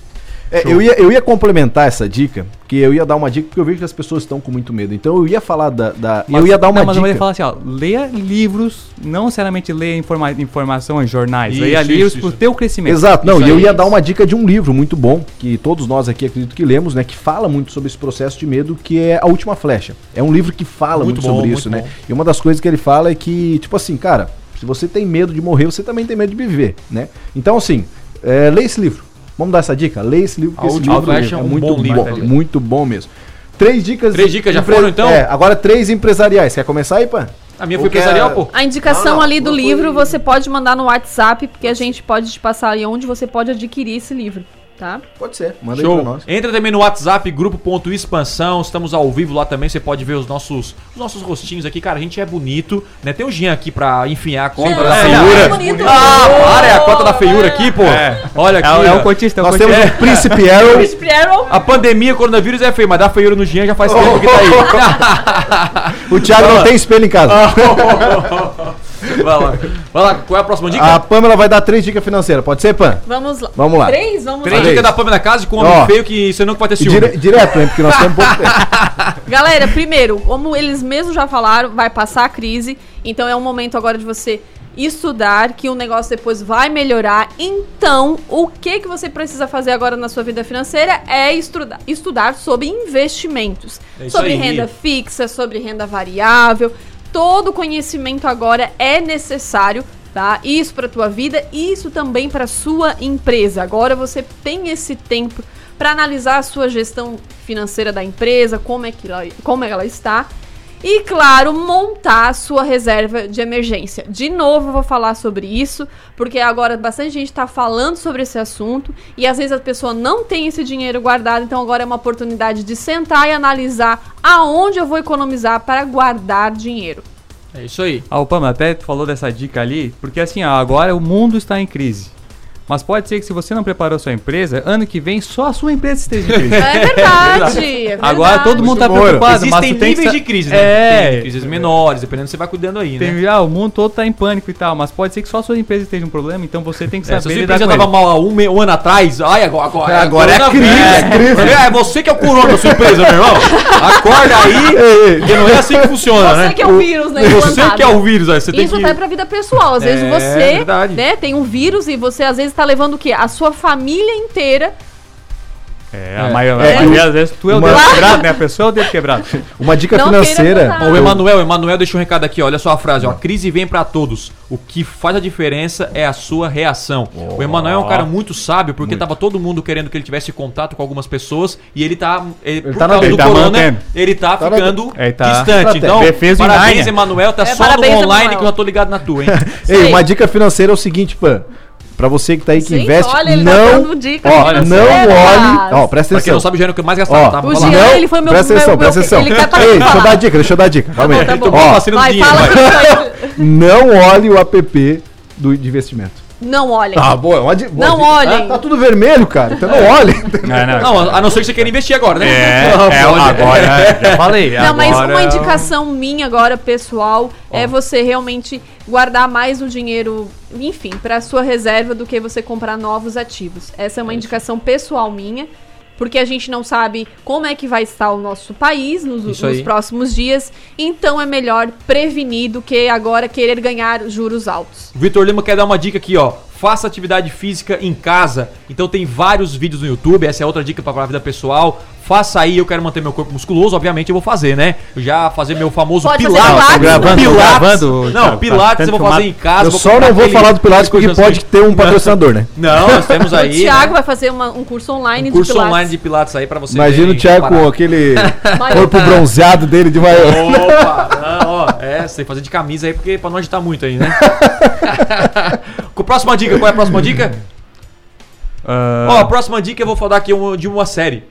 É, eu, ia, eu ia complementar essa dica, que eu ia dar uma dica, porque eu vejo que as pessoas estão com muito medo. Então eu ia falar da. da- eu ia dar uma não, mas eu ia dica. falar assim, ó, leia livros, não necessariamente leia informa informação em jornais, Isso, leia isso, livros isso. pro teu crescimento. Exato, não, e eu ia dar uma dica de um livro muito bom, que todos nós aqui acredito que lemos, né? Que fala muito sobre esse processo de medo, que é A Última Flecha. É um livro que fala Muito muito, bom, sobre muito isso, né? bom. E uma das coisas que ele fala é que, tipo assim, cara, se você tem medo de morrer, você também tem medo de viver, né? Então, assim, é, leia esse livro. Vamos dar essa dica? Leia esse livro, A porque esse livro é é um muito bom bom, livro, né? muito bom mesmo. Três dicas. Três dicas já empre- foram, então? É, agora três empresariais. Quer começar aí, pã? A minha foi empresarial, pô. A indicação Não, não, ali do não foi- livro você pode mandar no WhatsApp, porque a gente pode te passar ali onde você pode adquirir esse livro. Tá? Pode ser, manda aí Show. pra nós. Entra também no WhatsApp, grupo.expansão. Estamos ao vivo lá também. Você pode ver os nossos, os nossos rostinhos aqui. Cara, a gente é bonito, né? Tem o Jean aqui pra enfiar a conta da É, feiura. é bonito. Ah, para, é a conta da feiura aqui, pô. É. Olha aqui. É, o- é ó. o cotista, é o Nós temos cotista. o Príncipe Arrow. Príncipe Arrow. A pandemia, coronavírus é feio, mas dá feiura no Jean já faz tempo que tá aí. O Thiago não tem espelho em casa. Vai lá. Vai lá, qual é a próxima dica? A Pamela vai dar três dicas financeiras. Pode ser, Pam? Vamos lá. Vamos lá. Três? Vamos Três lá. Três. dicas da Pamela Casa com um homem Ó. feio que você nunca vai ter ciúme. dire- direto, hein? Porque nós temos pouco tempo. Galera, primeiro, como eles mesmos já falaram, vai passar a crise. Então é um momento agora de você estudar, que o negócio depois vai melhorar. Então, o que, que você precisa fazer agora na sua vida financeira é estudar, estudar sobre investimentos. É sobre aí. renda fixa, sobre renda variável. Todo conhecimento agora é necessário, tá? Isso para tua vida, isso também para sua empresa. Agora você tem esse tempo para analisar a sua gestão financeira da empresa, como é que ela, como ela está. E, claro, montar a sua reserva de emergência. De novo, eu vou falar sobre isso, porque agora bastante gente está falando sobre esse assunto e às vezes a pessoa não tem esse dinheiro guardado, então agora é uma oportunidade de sentar e analisar aonde eu vou economizar para guardar dinheiro. É isso aí. Ah, o Pama, até falou dessa dica ali, porque assim, ó, agora o mundo está em crise. Mas pode ser que se você não preparou sua empresa, ano que vem só a sua empresa esteja em crise. É verdade. é verdade. Agora todo mundo tá bom, preocupado, mas Existem tem que níveis sa- de crise, né? É. Tem crises menores, dependendo você vai cuidando aí, né? Tem, ah, o mundo todo tá em pânico e tal, mas pode ser que só a sua empresa esteja um problema, então você tem que É, se saber você lidar já com tava ele. mal há um, um ano atrás, ai, agora, agora, Agora é coronavírus. crise, É, é você que é o corona da sua empresa, meu irmão. Acorda aí, porque não é assim que funciona, né? Você que é o vírus, né? Você implantado. que é o vírus, aí você tem Isso que... até pra vida pessoal. Às vezes É, você verdade. né, tem um vírus e você às vezes tá levando o quê? A sua família inteira. É, É. a maioria, É. a maioria das vezes tu é o Uma- dedo quebrado, né? A pessoa é o dedo quebrado. Uma dica Não financeira. o Emanuel, o Emanuel deixou um recado aqui, olha só a frase, ó. Crise vem pra todos. O que faz a diferença é a sua reação. O Emanuel é um cara muito sábio, porque tava todo mundo querendo que ele tivesse contato com algumas pessoas e ele tá. Ele, por tá na causa do tá corona, mantendo. ele tá, Tá na ficando Ele tá- distante. Então, Defesa parabéns. Emanuel. Tá É, só parabéns, no online Emanuel. que eu já tô ligado na tua, hein? Ei, uma dica financeira é o seguinte, Pan. Pra você que tá aí que Gente, investe, olha, ele tá não, dando dicas ó, não olhe, ó, presta pra quem atenção. não sabe, o Gênio que eu mais gastava, Ó, tá? O Jean, lá. ele foi meu- presta atenção, meu- presta atenção. ele quer Ei, deixa eu dar dica, deixa eu dar dica. Calma aí. tá bom. Ó, a vacina do Vai, dinheiro, fala vai. não olhe o app do de investimento. Não olhem. Ah, boa, é uma boa Não dica. olhem. Tá, tá tudo vermelho, cara. Então não olhe. Não, não. Não, a não ser que você queira investir agora, né? É, Não, é, pode. agora, já falei. Não, mas agora uma é o- indicação minha agora, pessoal, é você realmente guardar mais o dinheiro, enfim, para sua reserva do que você comprar novos ativos. Essa é uma indicação pessoal minha, porque a gente não sabe como é que vai estar o nosso país nos, nos próximos dias, então é melhor prevenir do que agora querer ganhar juros altos. Vitor Lima quer dar uma dica aqui, ó. Faça atividade física em casa. Então tem vários vídeos no YouTube. Essa é outra dica para a vida pessoal. Faça aí, eu quero manter meu corpo musculoso, obviamente eu vou fazer, né? Eu já fazer meu famoso Pode fazer pilates. pilates, Tá gravando, pilates. gravando, não, tá- tá pilates eu vou fazer em casa. Eu só não vou falar do Pilates porque pode ter um patrocinador, né? Não, nós temos aí. o Thiago né? vai fazer uma- um curso online Um curso de pilates. online de pilates aí pra você Imagina o Thiago com aquele corpo bronzeado dele de maior. Opa, não, ó, é, você tem que fazer de camisa aí, porque pra não agitar muito aí, né? Com a próxima dica, qual é a próxima dica? Ah, Ó, a próxima dica eu vou falar aqui de uma série.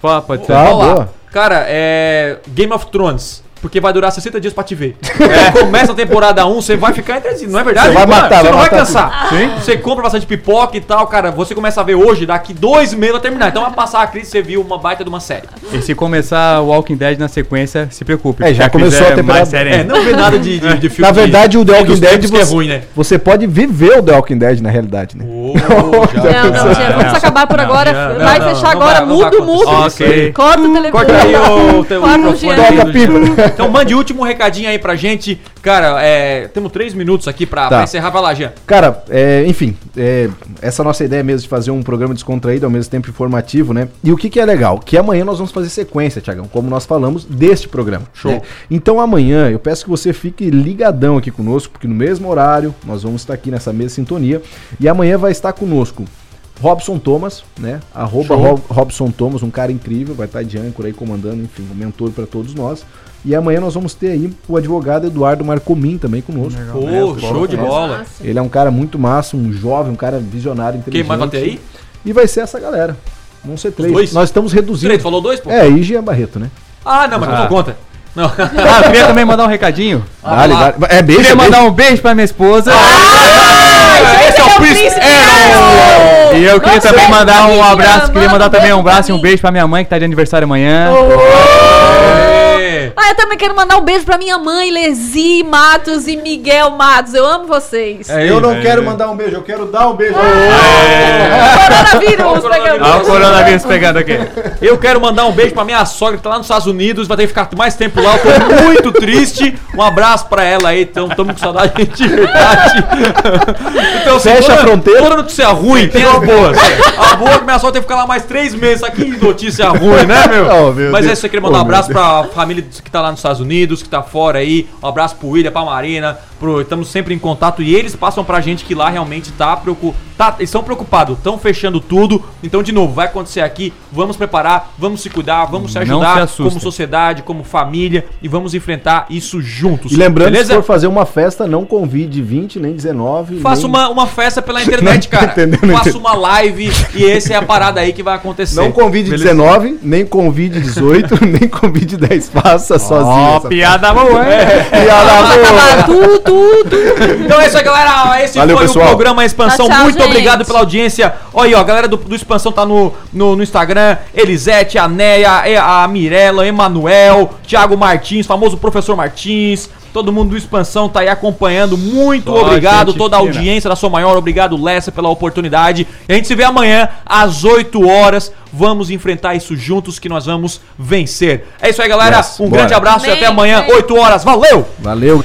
pá, pode ser. Tá, boa. Cara, é. Game of Thrones. Porque vai durar 60 dias pra te ver. É. Começa a temporada 1, você vai ficar entretido, não é verdade? Você vai matar, Você vai não vai matar cansar. Você compra bastante pipoca e tal, cara. Você começa a ver hoje, daqui dois meses vai terminar. Então vai passar a crise, você viu uma baita de uma série. E se começar o Walking Dead na sequência, se preocupe. É, já começou a temporada- mais série É, não vê nada de, de, de filme. Na verdade, o The Walking Dead é você, ruim, né? você pode viver o The Walking Dead na realidade, né? Já- Não, não, Não, Jean, não, vamos acabar por agora. não, vai não, fechar não agora. vai- não vai mudo. Ok. Corta o telefone. Corta aí o teu Corta o Então mande o último recadinho aí pra gente. Cara, é, temos três minutos aqui pra, Tá. pra encerrar. Vai lá, Jean. Cara, é, enfim, é, essa nossa ideia mesmo de fazer um programa descontraído, ao mesmo tempo informativo, né? E o que, que é legal? Que amanhã nós vamos fazer sequência, Tiagão, como nós falamos deste programa. Show. né? Então amanhã eu peço que você fique ligadão aqui conosco, porque no mesmo horário nós vamos estar aqui nessa mesma sintonia. E amanhã vai estar conosco Robson Thomas, né? Arroba. Rob- Robson Thomas, um cara incrível, vai estar de âncora aí comandando, enfim, um mentor para todos nós. E amanhã nós vamos ter aí o advogado Eduardo Marcomin também conosco. Pô, show de bola. Massa. Ele é um cara muito massa, um jovem, um cara visionário, Quem inteligente. mais vai ter aí? E vai ser essa galera. Vão ser três. dois? Nós estamos reduzindo. Direito, falou dois, pô? É, e Jean Barreto, né? Ah, não, mas não Ah. dou conta. Não. Ah, queria também mandar um recadinho. Dale, lá. dale. É beijo, Queria é mandar beijo. um beijo pra minha esposa. esse é o príncipe. E eu queria Nossa, também mandar um abraço, queria manda mandar também um abraço e um beijo pra minha mãe que tá de aniversário amanhã. É. Ah, eu também quero mandar um beijo pra minha mãe, Lesi Matos e Miguel Matos. Eu amo vocês. É, Eu não É. quero mandar um beijo, eu quero dar um beijo. Coronavírus, pegando. Olha o coronavírus pegando aqui. Eu quero mandar um beijo pra minha sogra que tá lá nos Estados Unidos, vai ter que ficar mais tempo lá, eu tô muito triste. Um abraço pra ela aí, então tamo com saudade de verdade. Então, assim, Fecha a fronteira. Toda notícia ruim, tem as boas. A boa é que minha sogra tem que ficar lá mais três meses, aqui notícia ruim, né, meu? Oh, meu Mas é isso, eu queria mandar um Oh, abraço pra família que tá lá nos Estados Unidos, que tá fora aí. Um abraço pro William, pra Marina, pro, estamos sempre em contato e eles passam pra gente que lá realmente tá preocupado. Tá, eles estão preocupados, estão fechando tudo. Então, de novo, vai acontecer aqui. Vamos preparar, vamos se cuidar, vamos se ajudar se como sociedade, como família e vamos enfrentar isso juntos. E lembrando, beleza? se for fazer uma festa, não convide 20, nem 19. Faça nem... uma, uma festa pela internet, Não cara. Faça uma live e essa é a parada aí que vai acontecer. Não convide Beleza? 19, nem convide 18, nem convide 10. Sozinho. Ó, piada boa, hein? piada boa. Tudo, tudo. Então é isso aí, galera. Esse Valeu, foi pessoal. o programa Expansão. Tchau, tchau, Muito gente. obrigado pela audiência. Olha aí, ó, a galera do, do Expansão tá no, no, no Instagram. Elisete, a Neia, a Mirella, Emanuel, Thiago Martins, famoso professor Martins. Todo mundo do Expansão tá aí acompanhando. Muito Só obrigado, gente toda a fina. audiência da sua maior. Obrigado, Lessa, pela oportunidade. E a gente se vê amanhã às 8 horas. Vamos enfrentar isso juntos que nós vamos vencer. É isso aí, galera. Yes, um bora. grande abraço e Amém, até amanhã, amém. 8 horas. Valeu! Valeu.